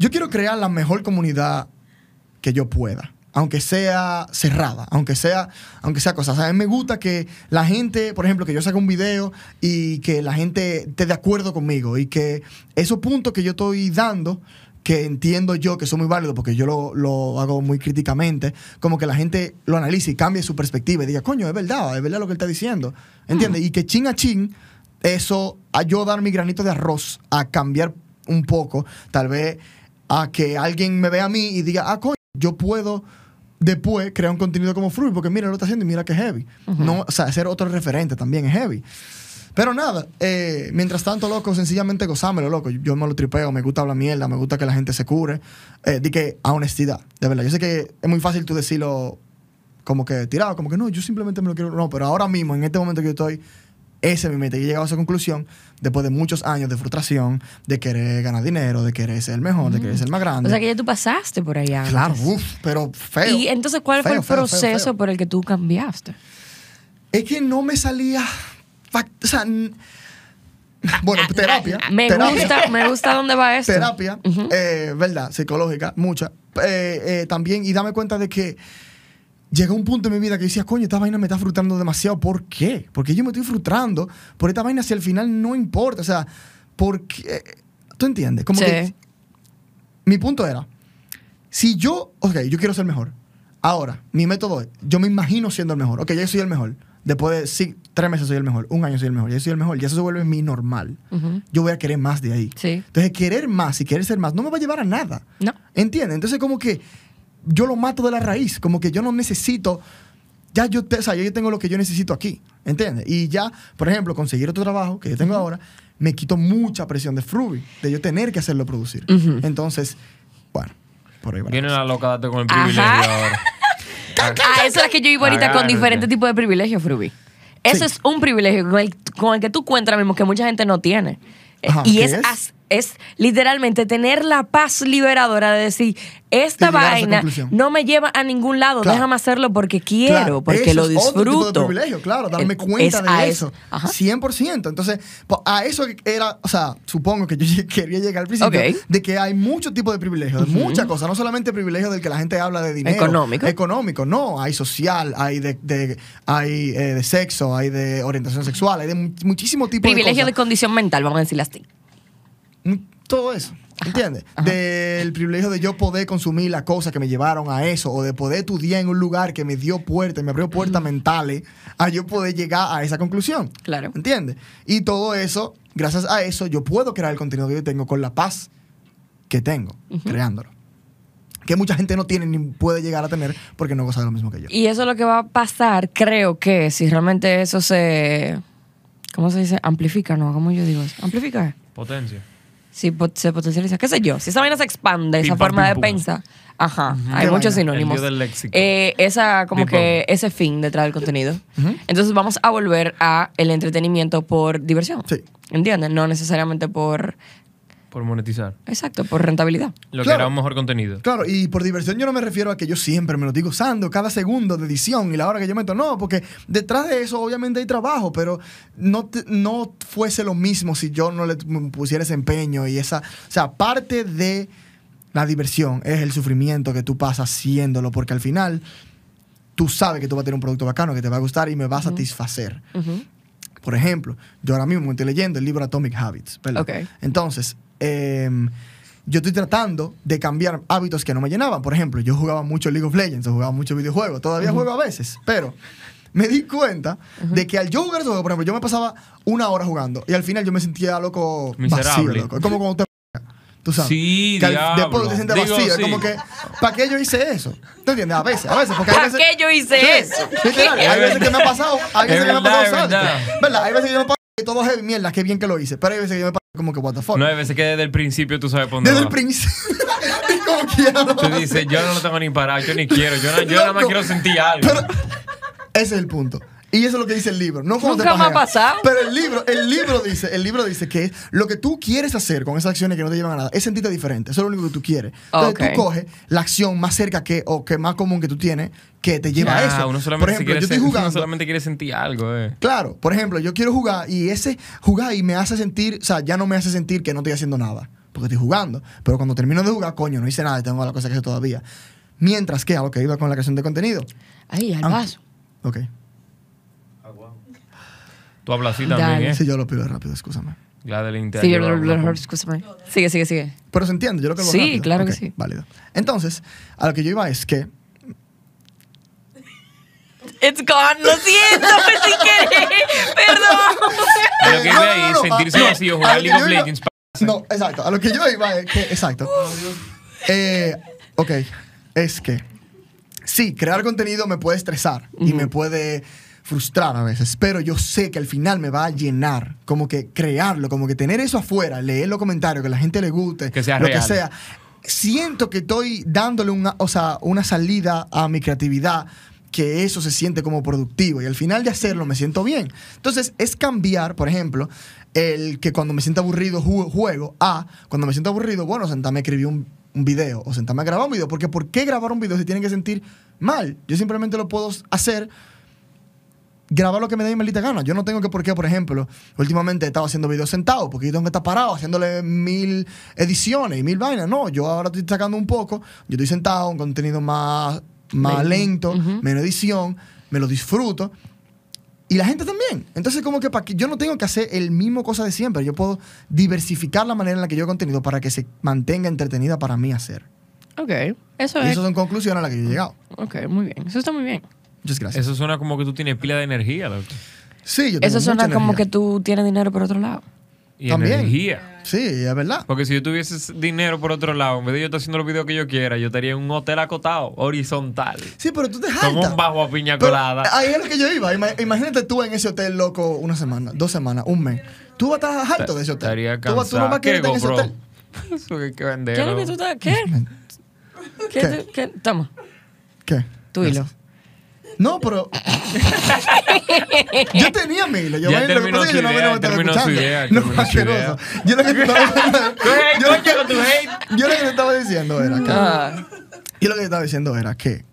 yo quiero crear la mejor comunidad que yo pueda. Aunque sea cerrada, aunque sea, aunque sea cosas. O sea, a mí me gusta que la gente, por ejemplo, que yo saque un video y que la gente esté de acuerdo conmigo y que esos puntos que yo estoy dando que entiendo yo que son muy válidos porque yo lo, lo hago muy críticamente, como que la gente lo analice y cambie su perspectiva y diga, coño, es verdad, es verdad lo que él está diciendo. ¿Entiendes? Y que chin a chin, eso, a yo dar mi granito de arroz a cambiar un poco, tal vez a que alguien me vea a mí y diga, ah, coño, yo puedo después crear un contenido como Fruit, porque mira lo está haciendo y mira que heavy. no, o sea, ser otro referente también es heavy. Pero nada, eh, mientras tanto, loco, sencillamente gozámelo, loco. Yo me lo tripeo, me gusta hablar mierda, me gusta que la gente se cure. Eh, di que a honestidad, de verdad. Yo sé que es muy fácil tú decirlo como que tirado, como que no, yo simplemente me lo quiero. No, pero ahora mismo, en este momento que yo estoy, esa es mi meta. Y he llegado a esa conclusión después de muchos años de frustración, de querer ganar dinero, de querer ser el mejor, de querer ser el más grande. O sea que ya tú pasaste por allá. claro, uff, pero feo. Y entonces, ¿cuál fue el feo, proceso feo. por el que tú cambiaste? Es que no me salía. O sea, bueno, terapia. Me terapia, gusta, me gusta dónde va esto. Terapia, eh, ¿verdad? Psicológica, mucha. Eh, eh, también, y dame cuenta de que llegó un punto en mi vida que decía, coño, esta vaina me está frustrando demasiado. ¿Por qué? Porque yo me estoy frustrando por esta vaina si al final no importa. O sea, porque. ¿Tú entiendes? Como Sí. que. Mi punto era, si yo, ok, yo quiero ser mejor. Ahora, mi método es, yo me imagino siendo el mejor. Ok, ya soy el mejor. Después de sí, tres meses soy el mejor, un año soy el mejor, ya soy el mejor, ya eso se vuelve mi normal. Ujú. Yo voy a querer más de ahí. Sí. Entonces, querer más y querer ser más no me va a llevar a nada. No. ¿Entiendes? Entonces, como que yo lo mato de la raíz. Como que yo no necesito. Ya yo, te- o sea, ya yo tengo lo que yo necesito aquí. ¿Entiendes? Y ya, por ejemplo, conseguir otro trabajo que yo tengo ahora, me quito mucha presión de Fruby, de yo tener que hacerlo producir. Entonces, bueno, por ahí va. Viene la loca date con el Ajá. privilegio ahora. Ah, eso es que yo iba ahorita con diferentes tipos de privilegios, Fruby. Eso Sí. es un privilegio con el, con el que tú cuentas mismo que mucha gente no tiene. Ajá, y ¿qué es, es? Es literalmente tener la paz liberadora de decir, esta vaina no me lleva a ningún lado, Claro. déjame hacerlo porque quiero, Claro, porque eso lo es otro tipo de disfruto. privilegio, claro, darme Eh, cuenta es de eso. Ajá. 100%. Entonces, a eso era, o sea, supongo que yo quería llegar al principio, de que hay muchos tipos de privilegios, de muchas cosas, no solamente privilegios del que la gente habla de dinero. Económico. Económico, no, hay social, hay de, de- hay, eh, de sexo, hay de orientación sexual, hay de mu- muchísimos tipos Privilegio de de cosas. condición mental, vamos a decirlo así. Todo eso. ¿Entiendes? Del privilegio de yo poder consumir las cosas que me llevaron a eso, o de poder estudiar en un lugar que me dio puertas, me abrió puertas mentales, a yo poder llegar a esa conclusión. Claro. ¿Entiendes? Y todo eso, gracias a eso, yo puedo crear el contenido que yo tengo con la paz que tengo, creándolo. Que mucha gente no tiene ni puede llegar a tener porque no goza de lo mismo que yo. Y eso es lo que va a pasar, creo que si realmente eso se. ¿Cómo se dice? Amplifica, ¿no? ¿Cómo yo digo eso? Amplifica. Potencia. Si se potencializa, qué sé yo. Si esa vaina se expande, Pim, esa pam, forma pim, de pum. pensar. Ajá, hay muchos vaina. sinónimos. El del. Eh, esa, como Big que, ese fin detrás del contenido. Entonces vamos a volver a el entretenimiento por diversión. Sí. ¿Entiendes? No necesariamente por. Por monetizar. Exacto, por rentabilidad. Lo que Claro. era un mejor contenido. Claro, y por diversión yo no me refiero a que yo siempre me lo estoy gozando cada segundo de edición y la hora que yo meto. No, porque detrás de eso obviamente hay trabajo, pero no, te- no fuese lo mismo si yo no le pusiera ese empeño y esa... O sea, parte de la diversión es el sufrimiento que tú pasas haciéndolo, porque al final tú sabes que tú vas a tener un producto bacano que te va a gustar y me va a satisfacer. Ujú. Por ejemplo, yo ahora mismo estoy leyendo el libro Atomic Habits. ¿verdad? Ok. Entonces, em, yo estoy tratando de cambiar hábitos que no me llenaban. Por ejemplo, yo jugaba mucho League of Legends, o jugaba mucho videojuegos. Todavía juego a veces, pero me di cuenta de que al yo jugar esos juegos, por ejemplo, yo me pasaba una hora jugando y al final yo me sentía loco vacío, Miserable. loco. Es como cuando te... Tú sabes. Sí, que al- después te sientes Digo, vacío. sí. Es como que, ¿para qué yo hice eso? ¿Tú entiendes? A veces, a veces. ¿Para veces, qué yo hice Sí, eso? Es hay veces que me ha pasado, hay veces Es que me ha pasado verdad. Hay veces que yo me paso y todo es mierda, qué bien que lo hice. Pero hay veces que yo me paso como que, what the fuck. No hay veces que desde el principio tú sabes dónde Desde el principio. como quiera. ¿no? Tú dices, yo no lo tengo ni parado, yo ni quiero, yo, no- yo nada más quiero sentir algo. Pero ese es el punto. Y eso es lo que dice el libro. No cuando Nunca te me ha pasado. Pero el libro, el libro dice, el libro dice que lo que tú quieres hacer con esas acciones que no te llevan a nada es sentirte diferente. Eso es lo único que tú quieres. Entonces tú coges la acción más cerca que o que más común que tú tienes que te lleva a eso. Uno Por ejemplo, yo estoy sen- uno jugando. solamente quiere sentir algo, eh. Claro, por ejemplo, yo quiero jugar y ese jugar y me hace sentir, o sea, ya no me hace sentir que no estoy haciendo nada, porque estoy jugando. Pero cuando termino de jugar, coño, no hice nada y tengo la cosa que hacer todavía. Mientras que a lo que iba con la creación de contenido. Ay, al vaso. Ok. Tú hablas así también, Dale. ¿eh? Si yo lo pido rápido, escúchame. La del Sí, interior. lo- lo- lo- escúchame. Sigue, sigue, sigue. Pero se entiende, yo lo que lo Sí, rápido. claro que sí. Válido. Entonces, a lo que yo iba es que It's gone, lo siento, sin querer. Perdón. A lo que iba ahí, No, no, no, sentirse vacío, jugar League of yo Legends. No, exacto. A lo que yo iba es que, exacto. Eh, ok, es que sí, crear contenido me puede estresar y me puede frustrar a veces, pero yo sé que al final me va a llenar, como que crearlo, como que tener eso afuera, leer los comentarios, que la gente le guste, Que sea lo real. que sea. Siento que estoy dándole una, o sea, una salida a mi creatividad que eso se siente como productivo y al final de hacerlo me siento bien. Entonces es cambiar, por ejemplo, el que cuando me siento aburrido ju- juego a cuando me siento aburrido, bueno, sentarme a escribir un, un video o sentarme a grabar un video, porque ¿por qué grabar un video si tienen que sentir mal? Yo simplemente lo puedo hacer grabar lo que me dé mi maldita gana. Yo no tengo que por qué, por ejemplo, últimamente he estado haciendo videos sentados, porque yo tengo que estar parado haciéndole mil ediciones y mil vainas. No, yo ahora estoy sacando un poco, yo estoy sentado, un contenido más, más Lento. menos edición, me lo disfruto. Y la gente también. Entonces, como que para que yo no tengo que hacer el mismo cosa de siempre. Yo puedo diversificar la manera en la que yo hago contenido para que se mantenga entretenida para mí hacer. Ok, eso Y es. esas son conclusiones a las que yo he llegado. Ok, muy bien. Eso está muy bien. Muchas gracias. Eso suena como que tú tienes pila de energía, loco. sí, yo tengo Eso suena mucha como energía. que tú tienes dinero por otro lado. Y También. energía. Sí, es verdad. Porque si yo tuviese dinero por otro lado, en vez de yo estar haciendo los videos que yo quiera, yo estaría en un hotel acotado, horizontal. Sí, pero tú te Con jaltas. un bajo a piña Pero colada. ahí es lo que yo iba. Ima- Imagínate tú en ese hotel loco una semana, dos semanas, un mes. Tú vas a estar harto de ese hotel. Estaría Tú, vas- tú no vas cansado. a querer ¿Qué, estar en ese GoPro? hotel. Eso que hay que. ¿Qué es lo que tú estás? ¿Qué? ¿Qué? ¿Qué? Toma, ¿Qué? tu hilo. No, pero. yo tenía mi hilo. Yo, Ya lo que terminó pasa es que su yo no me idea, lo estaba terminó su escuchando. idea, No, asqueroso. Yo lo que te estaba Coge, yo, lo que te estaba diciendo era que. Ah, Yo lo que te estaba diciendo era que.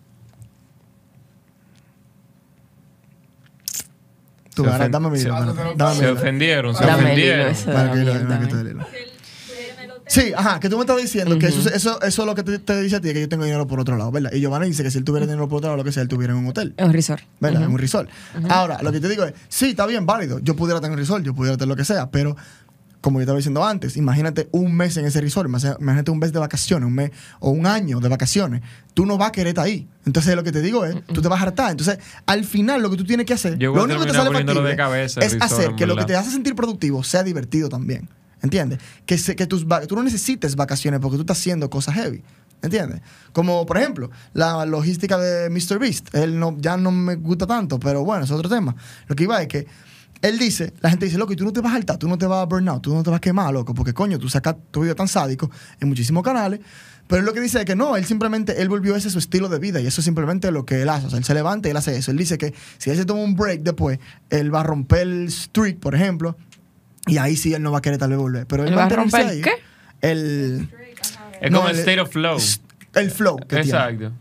Tú, Se ahora, dame mi se- dame- Se ofendieron, se Dame ofendieron. Dame Dame, dame dame. Sí, ajá, que tú me estás diciendo que eso, eso, eso es lo que te, te dice a ti, que yo tengo dinero por otro lado, ¿verdad? Y Giovanna dice que si él tuviera dinero por otro lado, lo que sea, él tuviera en un hotel. es un resort. ¿verdad? En un resort. Ahora, lo que te digo es, sí, está bien, válido. Yo pudiera tener un resort, yo pudiera tener lo que sea, pero como yo estaba diciendo antes, imagínate un mes en ese resort, imagínate un mes de vacaciones, un mes o un año de vacaciones. Tú no vas a querer estar ahí. Entonces, lo que te digo es, tú te vas a hartar. Entonces, al final, lo que tú tienes que hacer, Yo lo único que te sale factible cabeza es resort, hacer en que lo que te hace sentir productivo sea divertido también. ¿Entiendes? Que, se- que tus, tú no necesites vacaciones porque tú estás haciendo cosas heavy. ¿Entiendes? Como, por ejemplo, la logística de Mr. Beast. Él no, ya no me gusta tanto, pero bueno, es otro tema. Lo que iba es que él dice, la gente dice, loco, y tú no te vas a saltar, tú no te vas a burn out, tú no te vas a quemar, loco, porque coño, tú sacas tu video tan sádico en muchísimos canales. Pero él lo que dice es que no, él simplemente, él volvió ese su estilo de vida y eso es simplemente lo que él hace. O sea, él se levanta y él hace eso. Él dice que si él se toma un break después, él va a romper el streak, por ejemplo, y ahí sí él no va a querer tal vez volver. Pero él, ¿Él va a romper ahí, qué? El, Es No, como el el- state of flow. el flow que tiene Exacto.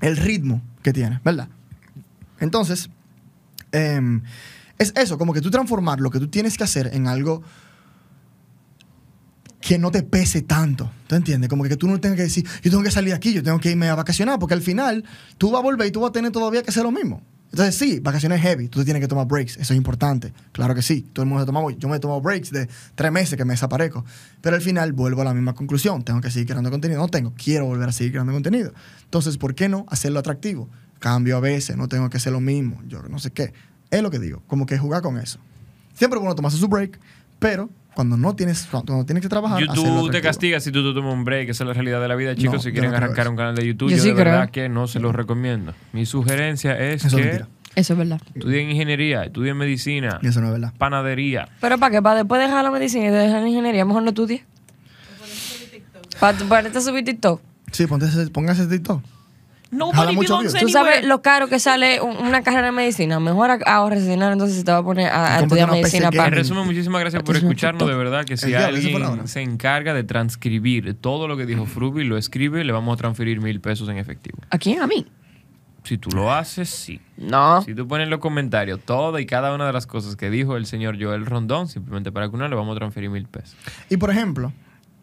el ritmo que tiene, ¿verdad? Entonces, em, es eso, como que tú transformar lo que tú tienes que hacer en algo que no te pese tanto, ¿tú entiendes? Como que tú no tengas que decir, yo tengo que salir de aquí, yo tengo que irme a vacacionar, porque al final tú vas a volver y tú vas a tener todavía que hacer lo mismo. Entonces, sí, vacaciones heavy, tú tienes que tomar breaks, eso es importante, claro que sí, todo el mundo se toma, yo me he tomado breaks de tres meses que me desaparezco, pero al final vuelvo a la misma conclusión, tengo que seguir creando contenido, no tengo, quiero volver a seguir creando contenido. Entonces, ¿por qué no hacerlo atractivo? Cambio a veces, no tengo que hacer lo mismo, yo no sé qué. Es lo que digo, como que jugar con eso. Siempre bueno tomarse su break, pero cuando no tienes, cuando tienes que trabajar, YouTube te castiga si tú te tomas un break. Esa es la realidad de la vida, chicos. No, si quieren no arrancar eso. un canal de YouTube, Yo yo, sí de verdad que no se los recomiendo. Mi sugerencia es Eso que. Eso es verdad. estudien ingeniería, estudien medicina, Y eso no es verdad. panadería. Pero para qué, para después dejar la medicina y dejar la ingeniería, mejor no estudies. Para, para este subir TikTok. Sí, ponte ese, póngase TikTok. No, Jala mucho views. Tú sabes lo caro que sale un- una carrera de medicina. Mejor a- ahórrese ese dinero, entonces te va a poner a, estudiar medicina PC En para. resumen, muchísimas gracias por escucharnos. De verdad que si diablo, alguien se encarga de transcribir todo lo que dijo Fruby, lo escribe, le vamos a transferir mil pesos en efectivo. ¿A quién? ¿A mí? Si tú lo haces, sí. No. Si tú pones en los comentarios toda y cada una de las cosas que dijo el señor Joel Rondón, simplemente para que uno le vamos a transferir mil pesos. Y por ejemplo,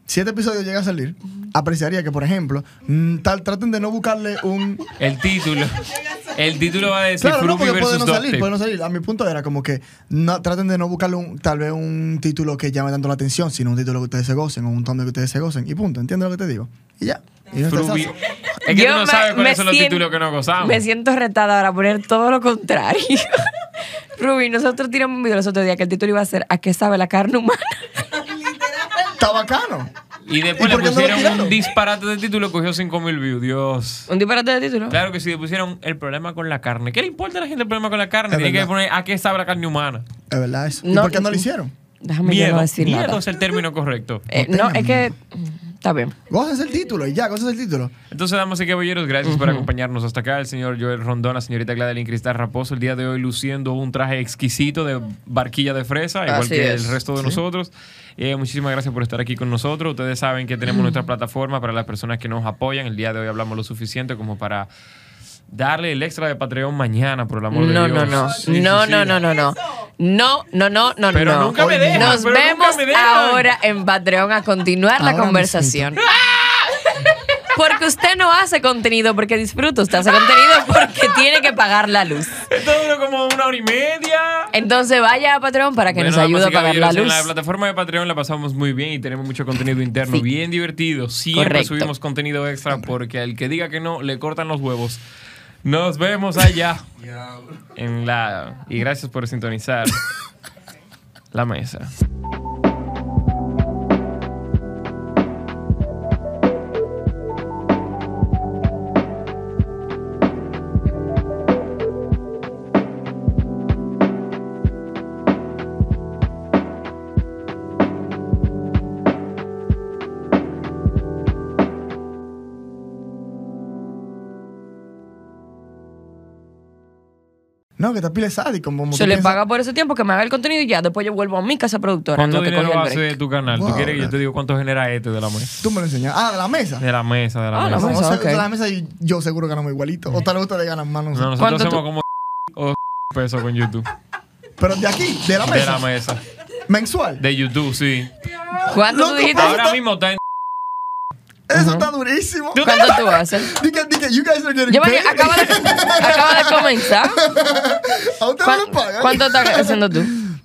si este episodio llega a salir, apreciaría que, por ejemplo, mm, tal, traten de no buscarle un. El título. El título va a decir Claro, no, porque puede versus no salir, puede no salir. A mi punto era como que no, traten de no buscarle un, tal vez un título que llame tanto la atención, sino un título que ustedes se gocen o un tono que ustedes se gocen. Y punto, ¿entiendes lo que te digo? Y ya. Y no. Es que Yo tú no me- sabes me cuáles son los siento- títulos que no gozamos. Me siento retada ahora a poner todo lo contrario. Ruby, nosotros tiramos un video los otros días que el título iba a ser ¿A qué sabe la carne humana? Está bacano. Y después ¿Y le no pusieron un disparate de título, cogió 5000 views. Dios. ¿Un disparate de título? Claro que sí, le pusieron el problema con la carne. ¿Qué le importa a la gente el problema con la carne? Es Tiene que poner a qué sabe la carne humana. Es verdad eso. ¿Y No. por qué no lo hicieron? Déjame yo Miedo. no decir Miedo nada. es el término correcto. Eh, no, es que... Está bien. Gócense el título y ya, gócense el título. Entonces, damas y caballeros, gracias por acompañarnos hasta acá. El señor Joel Rondón, la señorita Gladeline Cristal Raposo, el día de hoy luciendo un traje exquisito de barquilla de fresa, igual Así que es. el resto de nosotros. Eh, muchísimas gracias por estar aquí con nosotros. Ustedes saben que tenemos nuestra plataforma para las personas que nos apoyan. El día de hoy hablamos lo suficiente como para darle el extra de Patreon mañana, por el amor de No, Dios. no, no. Sí, sí, No, sí. no, no, no, no. No, no, no, no, Pero no. nunca me dejan, Nos pero nunca vemos me dejan. ahora en Patreon a continuar la conversación. Porque usted no hace contenido porque disfruta, usted hace contenido porque tiene que pagar la luz. Esto duró como una hora y media. Entonces vaya a Patreon para que Bueno, nos ayude a pagar la luz. En la plataforma de Patreon la pasamos muy bien y tenemos mucho contenido interno, Sí. bien divertido. Siempre Correcto. subimos contenido extra porque al que diga que no, le cortan los huevos. Nos vemos allá. en la Y gracias por sintonizar la mesa. No, que te pile sádico. Como Se le piensas- paga por ese tiempo que me haga el contenido y ya después yo vuelvo a mi casa productora. ¿Cuánto lo que dinero hace break. tu canal? ¿Tú quieres que yo te diga cuánto genera este de la mesa? Tú me lo enseñas. Ah, de la mesa. De la mesa, de la Ah, mesa. No, mesa, o sea, ok. de la mesa y yo seguro ganamos igualito. O tal vez ustedes ganan más, no sé. No, nosotros ¿Cuánto hacemos tú- como o pesos con YouTube. Pero de aquí, de la De mesa. la mesa. Mensual. De YouTube, sí. ¿Cuánto tú dijiste? Ahora mismo está en Eso está durísimo. ¿Cuánto tú haces? Diga, diga, you guys are getting Yo paid. acaba de, acaba de comenzar. A ustedes no ¿Cuán- les pagan. ¿Cuánto estás haciendo tú?